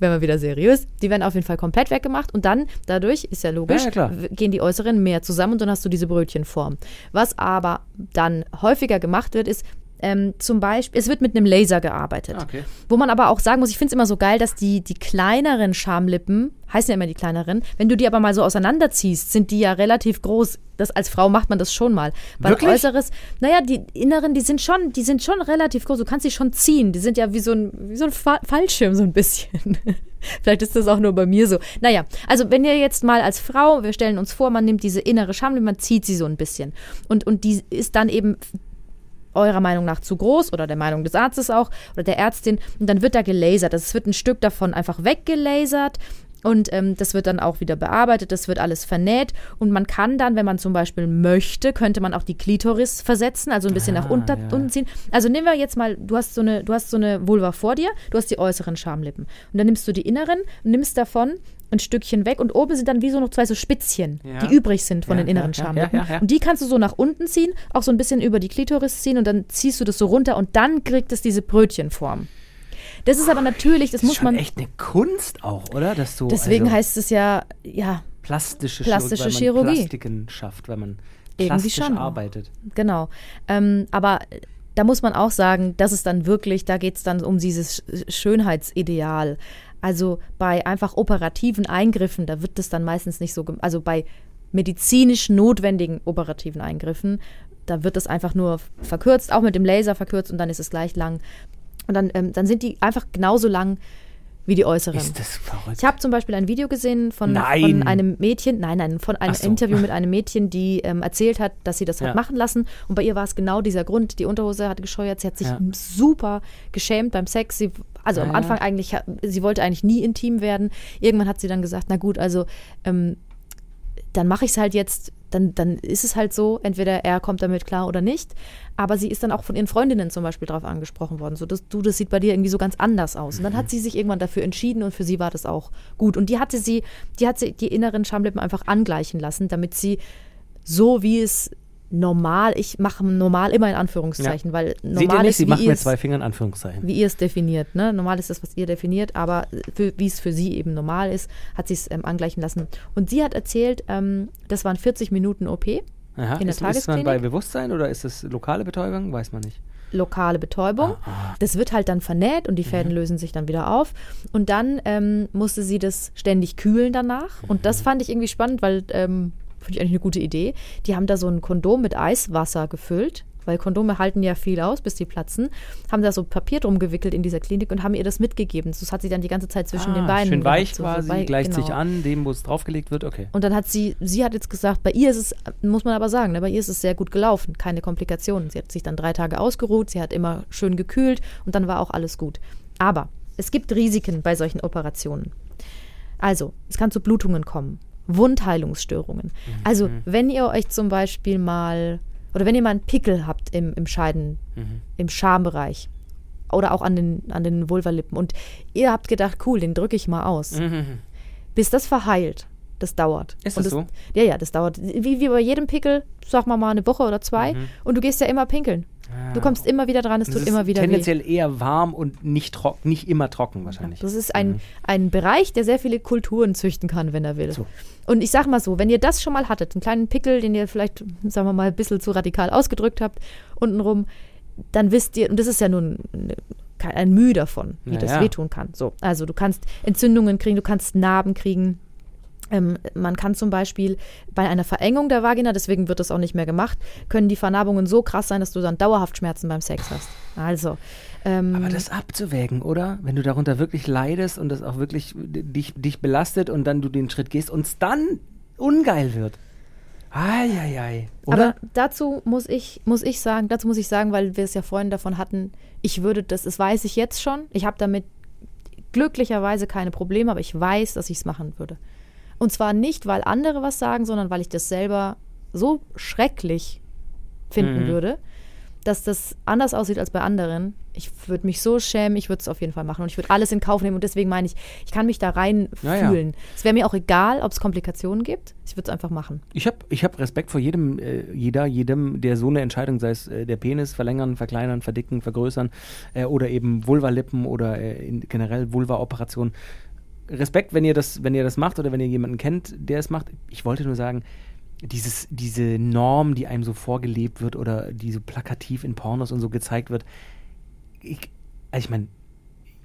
Wenn man wieder seriös, die werden auf jeden Fall komplett weggemacht und dann, dadurch, ist ja logisch, Ja, ja, gehen die äußeren mehr zusammen und dann hast du diese Brötchenform. Was aber dann häufiger gemacht wird, ist, ähm, zum Beispiel, es wird mit einem Laser gearbeitet. Ah, okay. Wo man aber auch sagen muss, ich finde es immer so geil, dass die, die kleineren Schamlippen, heißen ja immer die kleineren, wenn du die aber mal so auseinanderziehst, sind die ja relativ groß. Das als Frau macht man das schon mal. Weil Wirklich? äußeres, naja, die inneren, die sind schon, die sind schon relativ groß. Du kannst sie schon ziehen. Die sind ja wie so ein, wie so ein Fa Fallschirm, so ein bisschen. [laughs] Vielleicht ist das auch nur bei mir so. Naja, also wenn ihr jetzt mal als Frau, wir stellen uns vor, man nimmt diese innere Schamlippe, man zieht sie so ein bisschen. Und, und die ist dann eben eurer Meinung nach zu groß oder der Meinung des Arztes auch oder der Ärztin und dann wird da gelasert. Das wird ein Stück davon einfach weggelasert und ähm, das wird dann auch wieder bearbeitet, das wird alles vernäht und man kann dann, wenn man zum Beispiel möchte, könnte man auch die Klitoris versetzen, also ein bisschen nach unter, ja. unten ziehen. Also nehmen wir jetzt mal, du hast so eine, du hast so eine Vulva vor dir, du hast die äußeren Schamlippen und dann nimmst du die inneren, nimmst davon ein Stückchen weg und oben sind dann wie so noch zwei so Spitzchen, Ja. die übrig sind von Ja, den inneren ja, Schamlippen. Und die kannst du so nach unten ziehen, auch so ein bisschen über die Klitoris ziehen und dann ziehst du das so runter und dann kriegt es diese Brötchenform. Das ist aber natürlich, das Das ist muss schon man. echt eine Kunst auch, oder? Dass du Deswegen also heißt es ja, ja, plastische, plastische Chirurgie, weil man Chirurgie. Plastiken schafft, weil man Irgendwie plastisch schon. arbeitet. genau. Ähm, aber da muss man auch sagen, das ist dann wirklich, da geht es dann um dieses Sch- Schönheitsideal. Also bei einfach operativen Eingriffen, da wird das dann meistens nicht so, also bei medizinisch notwendigen operativen Eingriffen, da wird das einfach nur verkürzt, auch mit dem Laser verkürzt und dann ist es gleich lang. Und dann, ähm, dann sind die einfach genauso lang wie die äußeren. Ist das verrückt? Ich habe zum Beispiel ein Video gesehen von, von einem Mädchen, nein, nein, von einem so. Interview mit einem Mädchen, die ähm, erzählt hat, dass sie das Ja. hat machen lassen. Und bei ihr war es genau dieser Grund. Die Unterhose hatte gescheuert. Sie hat sich Ja. super geschämt beim Sex. Sie, also Ja, am. Anfang eigentlich, sie wollte eigentlich nie intim werden. Irgendwann hat sie dann gesagt, na gut, also ähm, dann mache ich es halt jetzt, dann, dann ist es halt so, entweder er kommt damit klar oder nicht. Aber sie ist dann auch von ihren Freundinnen zum Beispiel darauf angesprochen worden, so dass du, das sieht bei dir irgendwie so ganz anders aus. Und dann hat sie sich irgendwann dafür entschieden und für sie war das auch gut. Und die hatte sie, die hat sie die inneren Schamlippen einfach angleichen lassen, damit sie so wie es normal, ich mache normal immer in Anführungszeichen, weil Seht ihr normal nicht? ist, Sie wie macht ihr mit es zwei Fingern Anführungszeichen. wie ihr es definiert. Ne? Normal ist das, was ihr definiert, aber wie es für sie eben normal ist, hat sie es ähm, angleichen lassen. Und sie hat erzählt, ähm, das waren 40 Minuten OP, Aha. in der ist, ist man Tagesklinik? bei Bewusstsein oder ist es lokale Betäubung? Weiß man nicht. lokale Betäubung. Ah, Das wird halt dann vernäht und die Fäden Mhm. lösen sich dann wieder auf. Und dann ähm, musste sie das ständig kühlen danach. Und Mhm. das fand ich irgendwie spannend, weil ähm, finde ich eigentlich eine gute Idee. Die haben da so ein Kondom mit Eiswasser gefüllt. Weil Kondome halten ja viel aus, bis die platzen. Haben da so Papier drum gewickelt in dieser Klinik und haben ihr das mitgegeben. Das hat sie dann die ganze Zeit zwischen den Ah, Beinen. Schön weich so- quasi, wei- gleicht sich genau. an, dem, wo es draufgelegt wird. Okay. Und dann hat sie, sie hat jetzt gesagt, bei ihr ist es, muss man aber sagen, ne, bei ihr ist es sehr gut gelaufen, keine Komplikationen. Sie hat sich dann drei Tage ausgeruht, sie hat immer schön gekühlt und dann war auch alles gut. Aber es gibt Risiken bei solchen Operationen. Also, es kann zu Blutungen kommen, Wundheilungsstörungen. Also, wenn ihr euch zum Beispiel mal, oder wenn ihr mal einen Pickel habt im, im Scheiden, im Schambereich oder auch an den, an den Vulvalippen und ihr habt gedacht, cool, den drücke ich mal aus bis das verheilt. Das dauert. Ist und das so? Ja, ja, das dauert. Wie, wie bei jedem Pickel, sag mal mal eine Woche oder zwei. Und du gehst ja immer pinkeln. Du kommst immer wieder dran, es Das tut immer wieder weh. tendenziell eher warm und nicht, nicht immer trocken wahrscheinlich. Das ist ein, ein Bereich, der sehr viele Kulturen züchten kann, wenn er will. So. Und ich sag mal so, wenn ihr das schon mal hattet, einen kleinen Pickel, den ihr vielleicht, sagen wir mal, ein bisschen zu radikal ausgedrückt habt, untenrum, dann wisst ihr, und das ist ja nun ein, ein Mühe davon, wie Ja, das wehtun kann. So, also du kannst Entzündungen kriegen, du kannst Narben kriegen. Ähm, man kann zum Beispiel bei einer Verengung der Vagina, deswegen wird das auch nicht mehr gemacht, können die Vernarbungen so krass sein, dass du dann dauerhaft Schmerzen beim Sex hast. Also, ähm, Aber das abzuwägen, oder? Wenn du darunter wirklich leidest und das auch wirklich dich, dich belastet und dann du den Schritt gehst und es dann ungeil wird. Eieiei. Oder? Aber dazu muss ich, muss ich sagen, dazu muss ich sagen, weil wir es ja vorhin davon hatten, ich würde das, das weiß ich jetzt schon. Ich habe damit glücklicherweise keine Probleme, aber ich weiß, dass ich es machen würde. Und zwar nicht, weil andere was sagen, sondern weil ich das selber so schrecklich finden Mhm. würde, dass das anders aussieht als bei anderen. Ich würde mich so schämen, ich würde es auf jeden Fall machen und ich würde alles in Kauf nehmen und deswegen meine ich, ich kann mich da rein Ja, ja. fühlen. Es wäre mir auch egal, ob es Komplikationen gibt. Ich würde es einfach machen. Ich habe ich hab Respekt vor jedem, äh, jeder, jedem, der so eine Entscheidung, sei es äh, der Penis verlängern, verkleinern, verdicken, vergrößern äh, oder eben Vulvalippen oder äh, in, generell Vulva-Operation. Respekt, wenn ihr das, wenn ihr das macht oder wenn ihr jemanden kennt, der es macht. Ich wollte nur sagen, dieses, diese Norm, die einem so vorgelebt wird oder die so plakativ in Pornos und so gezeigt wird, ich, also ich meine,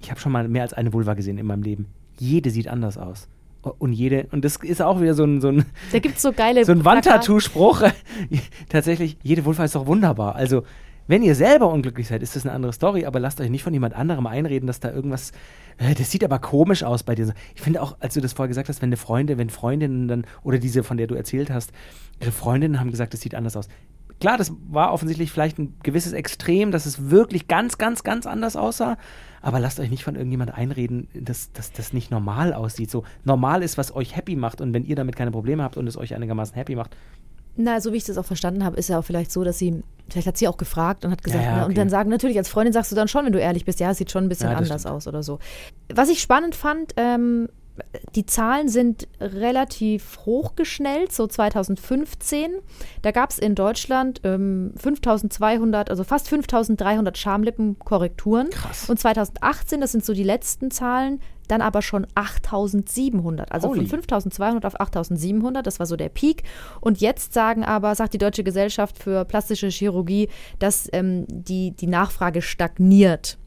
ich habe schon mal mehr als eine Vulva gesehen in meinem Leben. Jede sieht anders aus. Und jede, und das ist auch wieder so ein, so ein, Da gibt es so geile [laughs] so ein. Wandtattoo-Spruch. [laughs] Tatsächlich, jede Vulva ist doch wunderbar. Also, wenn ihr selber unglücklich seid, ist das eine andere Story, aber lasst euch nicht von jemand anderem einreden, dass da irgendwas. äh, Das sieht aber komisch aus bei dir. Ich finde auch, als du das vorher gesagt hast, wenn eine Freundin, wenn Freundinnen dann, oder diese, von der du erzählt hast, ihre Freundinnen haben gesagt, das sieht anders aus. Klar, das war offensichtlich vielleicht ein gewisses Extrem, dass es wirklich ganz, ganz, ganz anders aussah. Aber lasst euch nicht von irgendjemand einreden, dass dass das nicht normal aussieht. So normal ist, was euch happy macht. Und wenn ihr damit keine Probleme habt und es euch einigermaßen happy macht, Na, so wie ich das auch verstanden habe, ist ja auch vielleicht so, dass sie, vielleicht hat sie auch gefragt und hat gesagt, Ja, ja, ne, okay. und dann sagen, natürlich, als Freundin sagst du dann schon, wenn du ehrlich bist, ja, es sieht schon ein bisschen Ja, anders stimmt. aus oder so. Was ich spannend fand, ähm, die Zahlen sind relativ hochgeschnellt, so 2015. Da gab es in Deutschland ähm, 5200, also fast 5300 Schamlippenkorrekturen. Krass. Und 2018, das sind so die letzten Zahlen, dann aber schon 8700. Also Holy. von 5200 auf 8700, das war so der Peak. Und jetzt sagen aber, sagt die Deutsche Gesellschaft für plastische Chirurgie, dass ähm, die, die Nachfrage stagniert.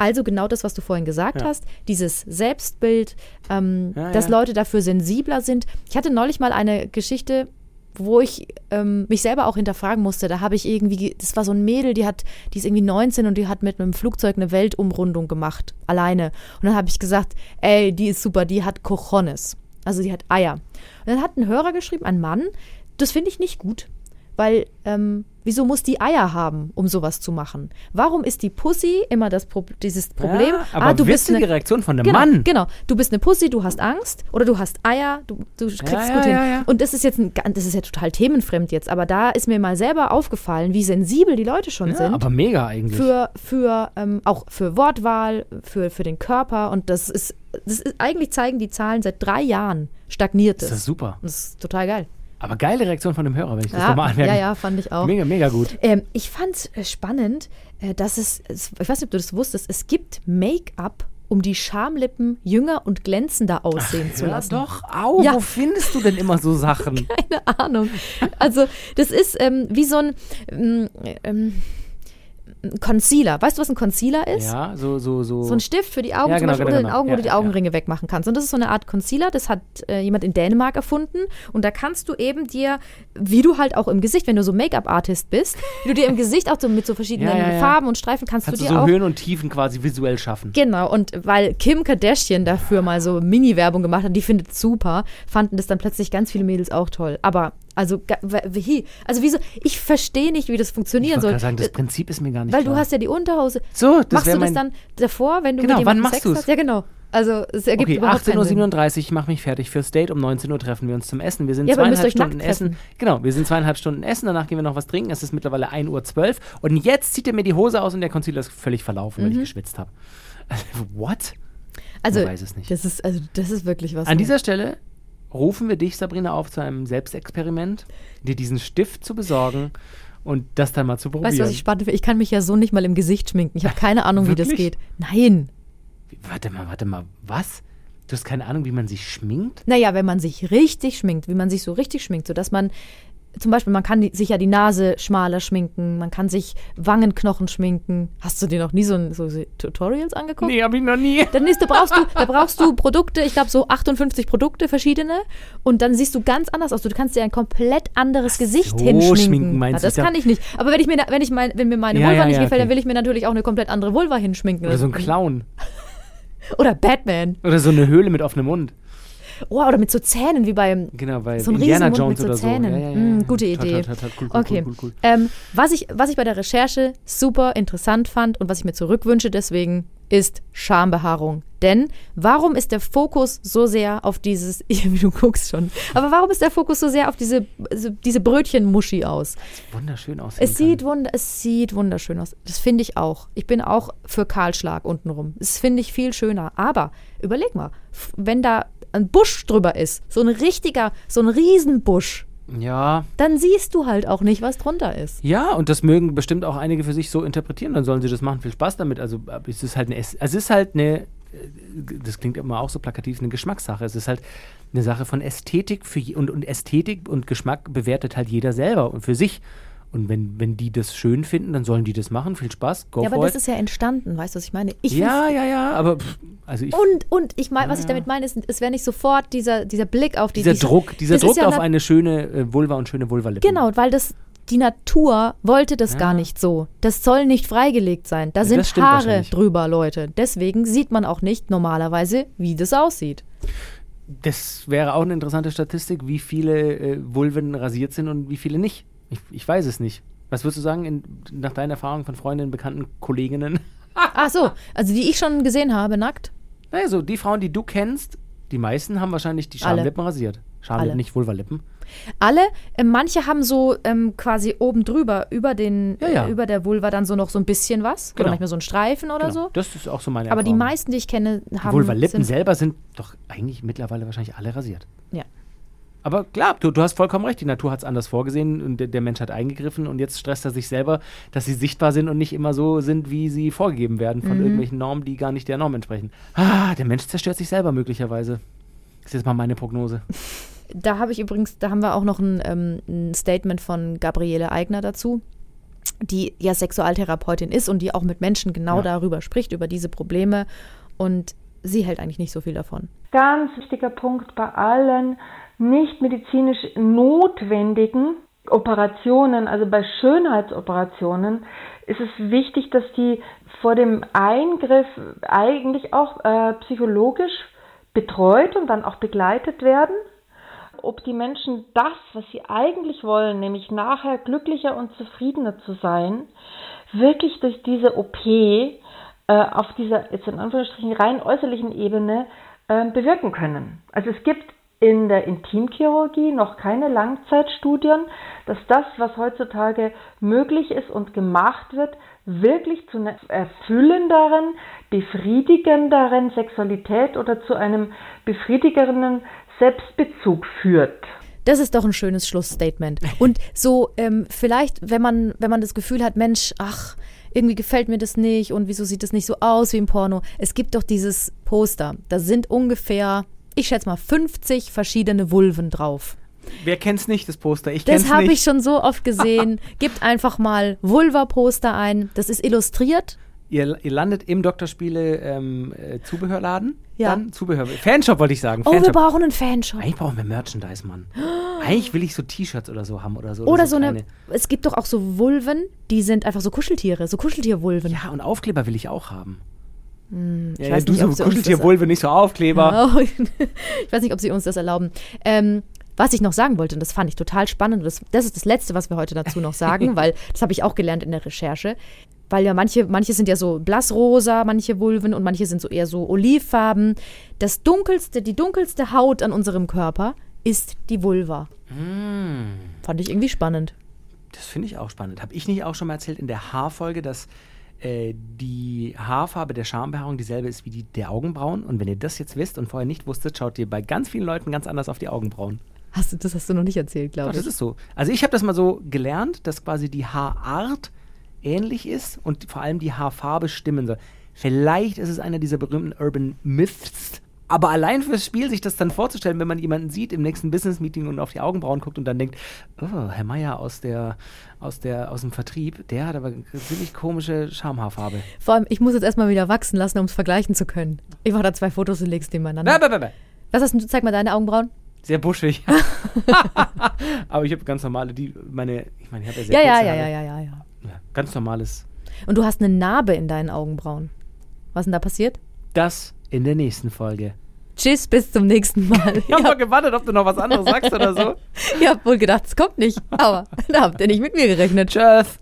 Also genau das, was du vorhin gesagt Ja. hast, dieses Selbstbild, ähm, Ja, dass ja. Leute dafür sensibler sind. Ich hatte neulich mal eine Geschichte, wo ich ähm, mich selber auch hinterfragen musste. Da habe ich irgendwie, das war so ein Mädel, die hat, die ist irgendwie 19 und die hat mit einem Flugzeug eine Weltumrundung gemacht, alleine. Und dann habe ich gesagt, ey, die ist super, die hat Cojones. Also die hat Eier. Und dann hat ein Hörer geschrieben, ein Mann, das finde ich nicht gut. Weil, ähm, wieso muss die Eier haben, um sowas zu machen? Warum ist die Pussy immer das Pro dieses Problem? Ja, aber ah, du bist eine, Reaktion von einem genau, Mann. Genau, du bist eine Pussy, du hast Angst oder du hast Eier, du, du kriegst ja, gut hin. ja, ja. Und das ist jetzt ein, das ist ja total themenfremd jetzt, aber da ist mir mal selber aufgefallen, wie sensibel die Leute schon sind. aber mega eigentlich. für, für ähm, auch für Wortwahl, für, für den Körper und das ist, das ist eigentlich zeigen die Zahlen seit drei Jahren stagniert ist es. das super. Das ist total geil. Aber geile Reaktion von dem Hörer, wenn ich das Ja, nochmal anmerke. ja, ja, fand ich auch. Mega, mega gut. Ähm, ich fand es spannend, äh, dass es, ich weiß nicht, ob du das wusstest, es gibt Make-up, um die Schamlippen jünger und glänzender aussehen zu Ja, lassen. doch, au, Ja. wo findest du denn immer so Sachen? [laughs] Keine Ahnung. Also, das ist ähm, wie so ein ähm, ähm, ein Concealer. Weißt du, was ein Concealer ist? ja, so, so, so. So ein Stift für die Augen, Ja, zum genau, Beispiel genau, unter den genau. Augen, wo Ja, du die. Augenringe wegmachen kannst. Und das ist so eine Art Concealer, das hat äh, jemand in Dänemark erfunden. Und da kannst du eben dir, wie du halt auch im Gesicht, wenn du so Make-up-Artist bist, wie du dir im Gesicht auch so mit so verschiedenen. [laughs] Farben und Streifen kannst, Kannst du dir so auch Höhen und Tiefen quasi visuell schaffen. Genau, und weil Kim Kardashian dafür mal so Mini-Werbung gemacht hat, die findet es super, fanden das dann plötzlich ganz viele Mädels auch toll. Aber, also, also wieso, ich verstehe nicht, wie das Ich funktionieren wollte soll. sagen, das Äh, Prinzip ist mir gar nicht weil klar. du hast ja die Unterhose. So, das Machst du das mein- dann davor, wenn du Genau, mit wann jemandem machst Sex du's? hast? Ja, genau. Also, es ergibt Okay, überhaupt keinen Sinn. 18.37 Uhr, ich mache mich fertig fürs Date. Um 19 Uhr treffen wir uns zum Essen. Wir sind Ja, zweieinhalb Stunden essen. Genau, wir sind zweieinhalb Stunden essen, danach gehen wir noch was trinken. Es ist mittlerweile 1.12 Uhr. Und jetzt zieht er mir die Hose aus und der Concealer ist völlig verlaufen, weil ich geschwitzt habe. [laughs] What? Mhm. Also, Man weiß es nicht. Das ist, also, das ist wirklich was. An dieser Stelle rufen wir dich, Sabrina, auf zu einem Selbstexperiment, dir diesen Stift zu besorgen und das dann mal zu probieren. Weißt du, was ich spannend finde? Ich kann mich ja so nicht mal im Gesicht schminken. Ich habe keine Ahnung, wie das geht. Nein. Warte mal, warte mal, was? Du hast keine Ahnung, wie man sich schminkt? Naja, wenn man sich richtig schminkt, wie man sich so richtig schminkt, sodass man zum Beispiel, man kann die, sich ja die Nase schmaler schminken, man kann sich Wangenknochen schminken. Hast du dir noch nie so, ein- so, Tutorials angeguckt? Nee, hab ich noch nie. [laughs] Dann ist, da brauchst du, da brauchst du Produkte, ich glaube so 58 Produkte verschiedene und dann siehst du ganz anders aus. Du kannst dir ein komplett anderes Gesicht so, hinschminken. schminken meinst ja, du, das kann ich nicht. Aber wenn ich mir, wenn ich mein, wenn mir meine Ja, Vulva ja, nicht gefällt, dann okay. will ich mir natürlich auch eine komplett andere Vulva hinschminken. Oder so ein Clown. [laughs] Oder Batman. Oder so eine Höhle mit offenem Mund. Oh, oder mit so Zähnen wie beim Genau, bei so ein Indiana Riesenmund Jones mit so Zähnen. so. Ja, ja, Mm, gute Idee. okay. cool, cool, cool. Ähm, was, ich, was ich bei der Recherche super interessant fand und was ich mir zurückwünsche deswegen, ist Schambehaarung. Denn warum ist der Fokus so sehr auf dieses, [laughs] du guckst schon, aber warum ist der Fokus so sehr auf diese, diese Brötchenmuschi aus? Wunderschön aussehen Es sieht, wund es sieht wunderschön aus. Das finde ich auch. Ich bin auch für Kahlschlag untenrum. Das finde ich viel schöner. Aber überleg mal, wenn da ein Busch drüber ist, so ein richtiger, so ein Riesenbusch, Ja, dann siehst du halt auch nicht, was drunter ist. Ja, und das mögen bestimmt auch einige für sich so interpretieren. Dann sollen sie das machen. Viel Spaß damit. Also aber es ist halt eine, Es- ist halt eine, äh, das klingt immer auch so plakativ, eine Geschmackssache. Es ist halt eine Sache von Ästhetik für und, und Ästhetik und Geschmack bewertet halt jeder selber und für sich. Und wenn, wenn die das schön finden, dann sollen die das machen. Viel Spaß, go Ja, aber das it. ist ja entstanden, weißt du, was ich meine? Ich ja, ja, ja, aber pff, also ich, Und, und ich meine, was ich damit meine, ist, es wäre nicht sofort dieser, dieser Blick auf die dieser diese- Druck, dieser Druck ja auf eine schöne äh, Vulva und schöne Vulvalippen. Genau, weil das die Natur wollte das Ja. gar nicht so. Das soll nicht freigelegt sein. Da sind Haare drüber, Leute. Deswegen sieht man auch nicht normalerweise, wie das aussieht. Das wäre auch eine interessante Statistik, wie viele äh, Vulven rasiert sind und wie viele nicht. Ich, ich weiß es nicht. Was würdest du sagen, in, nach deiner Erfahrung von Freundinnen, Bekannten, Kolleginnen? Ach so, also die ich schon gesehen habe, nackt. Naja, so die Frauen, die du kennst, die meisten haben wahrscheinlich die Alle. Schamlippen rasiert. Schamlippen, Alle. nicht Vulvalippen. Alle, äh, manche haben so ähm, quasi oben drüber, über, den, Ja, ja. Äh, über der Vulva dann so noch so ein bisschen was. Genau. Oder manchmal so ein Streifen oder Genau, so. Das ist auch so meine Aber die Erfahrung. meisten, die ich kenne, Die haben. Vulvalippen sind, selber sind doch eigentlich mittlerweile wahrscheinlich alle rasiert. Ja. Aber klar, du, du hast vollkommen recht, die Natur hat es anders vorgesehen und der, der Mensch hat eingegriffen und jetzt stresst er sich selber, dass sie sichtbar sind und nicht immer so sind, wie sie vorgegeben werden Mhm. von irgendwelchen Normen, die gar nicht der Norm entsprechen. Ah, der Mensch zerstört sich selber möglicherweise. Das ist jetzt mal meine Prognose. [laughs] Da habe ich übrigens, da haben wir auch noch ein, ähm, ein Statement von Gabriele Eigner dazu, die ja Sexualtherapeutin ist und die auch mit Menschen genau Ja. darüber spricht, über diese Probleme. Und sie hält eigentlich nicht so viel davon. Ganz wichtiger Punkt bei allen nicht medizinisch notwendigen Operationen, also bei Schönheitsoperationen, ist es wichtig, dass die vor dem Eingriff eigentlich auch äh, psychologisch betreut und dann auch begleitet werden. Ob die Menschen das, was sie eigentlich wollen, nämlich nachher glücklicher und zufriedener zu sein, wirklich durch diese OP äh, auf dieser, jetzt in Anführungsstrichen, rein äußerlichen Ebene äh, bewirken können. Also es gibt in der Intimchirurgie noch keine Langzeitstudien, dass das, was heutzutage möglich ist und gemacht wird, wirklich zu einer erfüllenderen, befriedigenderen Sexualität oder zu einem befriedigenden Selbstbezug führt. Das ist doch ein schönes Schlussstatement. Und so, ähm, vielleicht, wenn man, wenn man das Gefühl hat, Mensch, ach, irgendwie gefällt mir das nicht und wieso sieht das nicht so aus wie im Porno? Es gibt doch dieses Poster. Da sind ungefähr, ich schätze mal, 50 verschiedene Vulven drauf. Wer kennt's nicht, das Poster? Ich kenn's Das habe ich schon so oft gesehen. [laughs] Gebt einfach mal Vulva-Poster ein. Das ist illustriert. Ihr, ihr landet im Doktorspiele ähm, äh, Zubehörladen. Ja. Dann Zubehör. Fanshop wollte ich sagen. Oh, wir brauchen einen Fanshop. Eigentlich brauchen wir Merchandise, Mann. Eigentlich will ich so T-Shirts oder so haben oder so. Oder so eine, kleine- es gibt doch auch so Vulven, die sind einfach so Kuscheltiere, so Kuscheltiervulven. Ja, und Aufkleber will ich auch haben. Ja, Hm, ja, weiß du nicht, so sie uns das- Kuscheltiervulve, nicht so Aufkleber. [laughs] Oh, ich weiß nicht, ob sie uns das erlauben. Ähm, was ich noch sagen wollte, und das fand ich total spannend, und das, das ist das Letzte, was wir heute dazu noch sagen, [laughs] weil das habe ich auch gelernt in der Recherche. Weil ja manche, manche sind ja so blassrosa, manche Vulven und manche sind so eher so olivfarben. Das dunkelste, die dunkelste Haut an unserem Körper ist die Vulva. Fand ich irgendwie spannend. Das finde ich auch spannend. Habe ich nicht auch schon mal erzählt in der Haarfolge, dass äh, die Haarfarbe der Schambehaarung dieselbe ist wie die der Augenbrauen? Und wenn ihr das jetzt wisst und vorher nicht wusstet, schaut ihr bei ganz vielen Leuten ganz anders auf die Augenbrauen. Hast du, das hast du noch nicht erzählt, glaube Doch, ich. das ist so. Also ich habe das mal so gelernt, dass quasi die Haarart ähnlich ist und vor allem die Haarfarbe stimmen soll. Vielleicht ist es einer dieser berühmten Urban Myths. Aber allein fürs Spiel, sich das dann vorzustellen, wenn man jemanden sieht im nächsten Business-Meeting und auf die Augenbrauen guckt und dann denkt, oh, Herr Meier aus, der, aus, der, aus dem Vertrieb, der hat aber eine ziemlich komische Schamhaarfarbe. Vor allem, ich muss jetzt erstmal wieder wachsen lassen, um es vergleichen zu können. Ich mache da zwei Fotos und leg's nebeneinander. Bäh, bäh, bäh, bäh. Was hast du? Zeig mal deine Augenbrauen. Sehr buschig. [laughs] aber ich habe ganz normale, die, meine, ich meine, ich habe ja sehr Ja, ja, kurze ja, ja, ja, ja, ja. ja. Ganz normales. Und du hast eine Narbe in deinen Augenbrauen. Was denn da passiert? Das in der nächsten Folge. Tschüss, bis zum nächsten Mal. Ich habe mal gewartet, ob du noch was anderes sagst oder so. [laughs] Ihr habt wohl gedacht, es kommt nicht. Aber da habt ihr nicht mit mir gerechnet. Tschüss.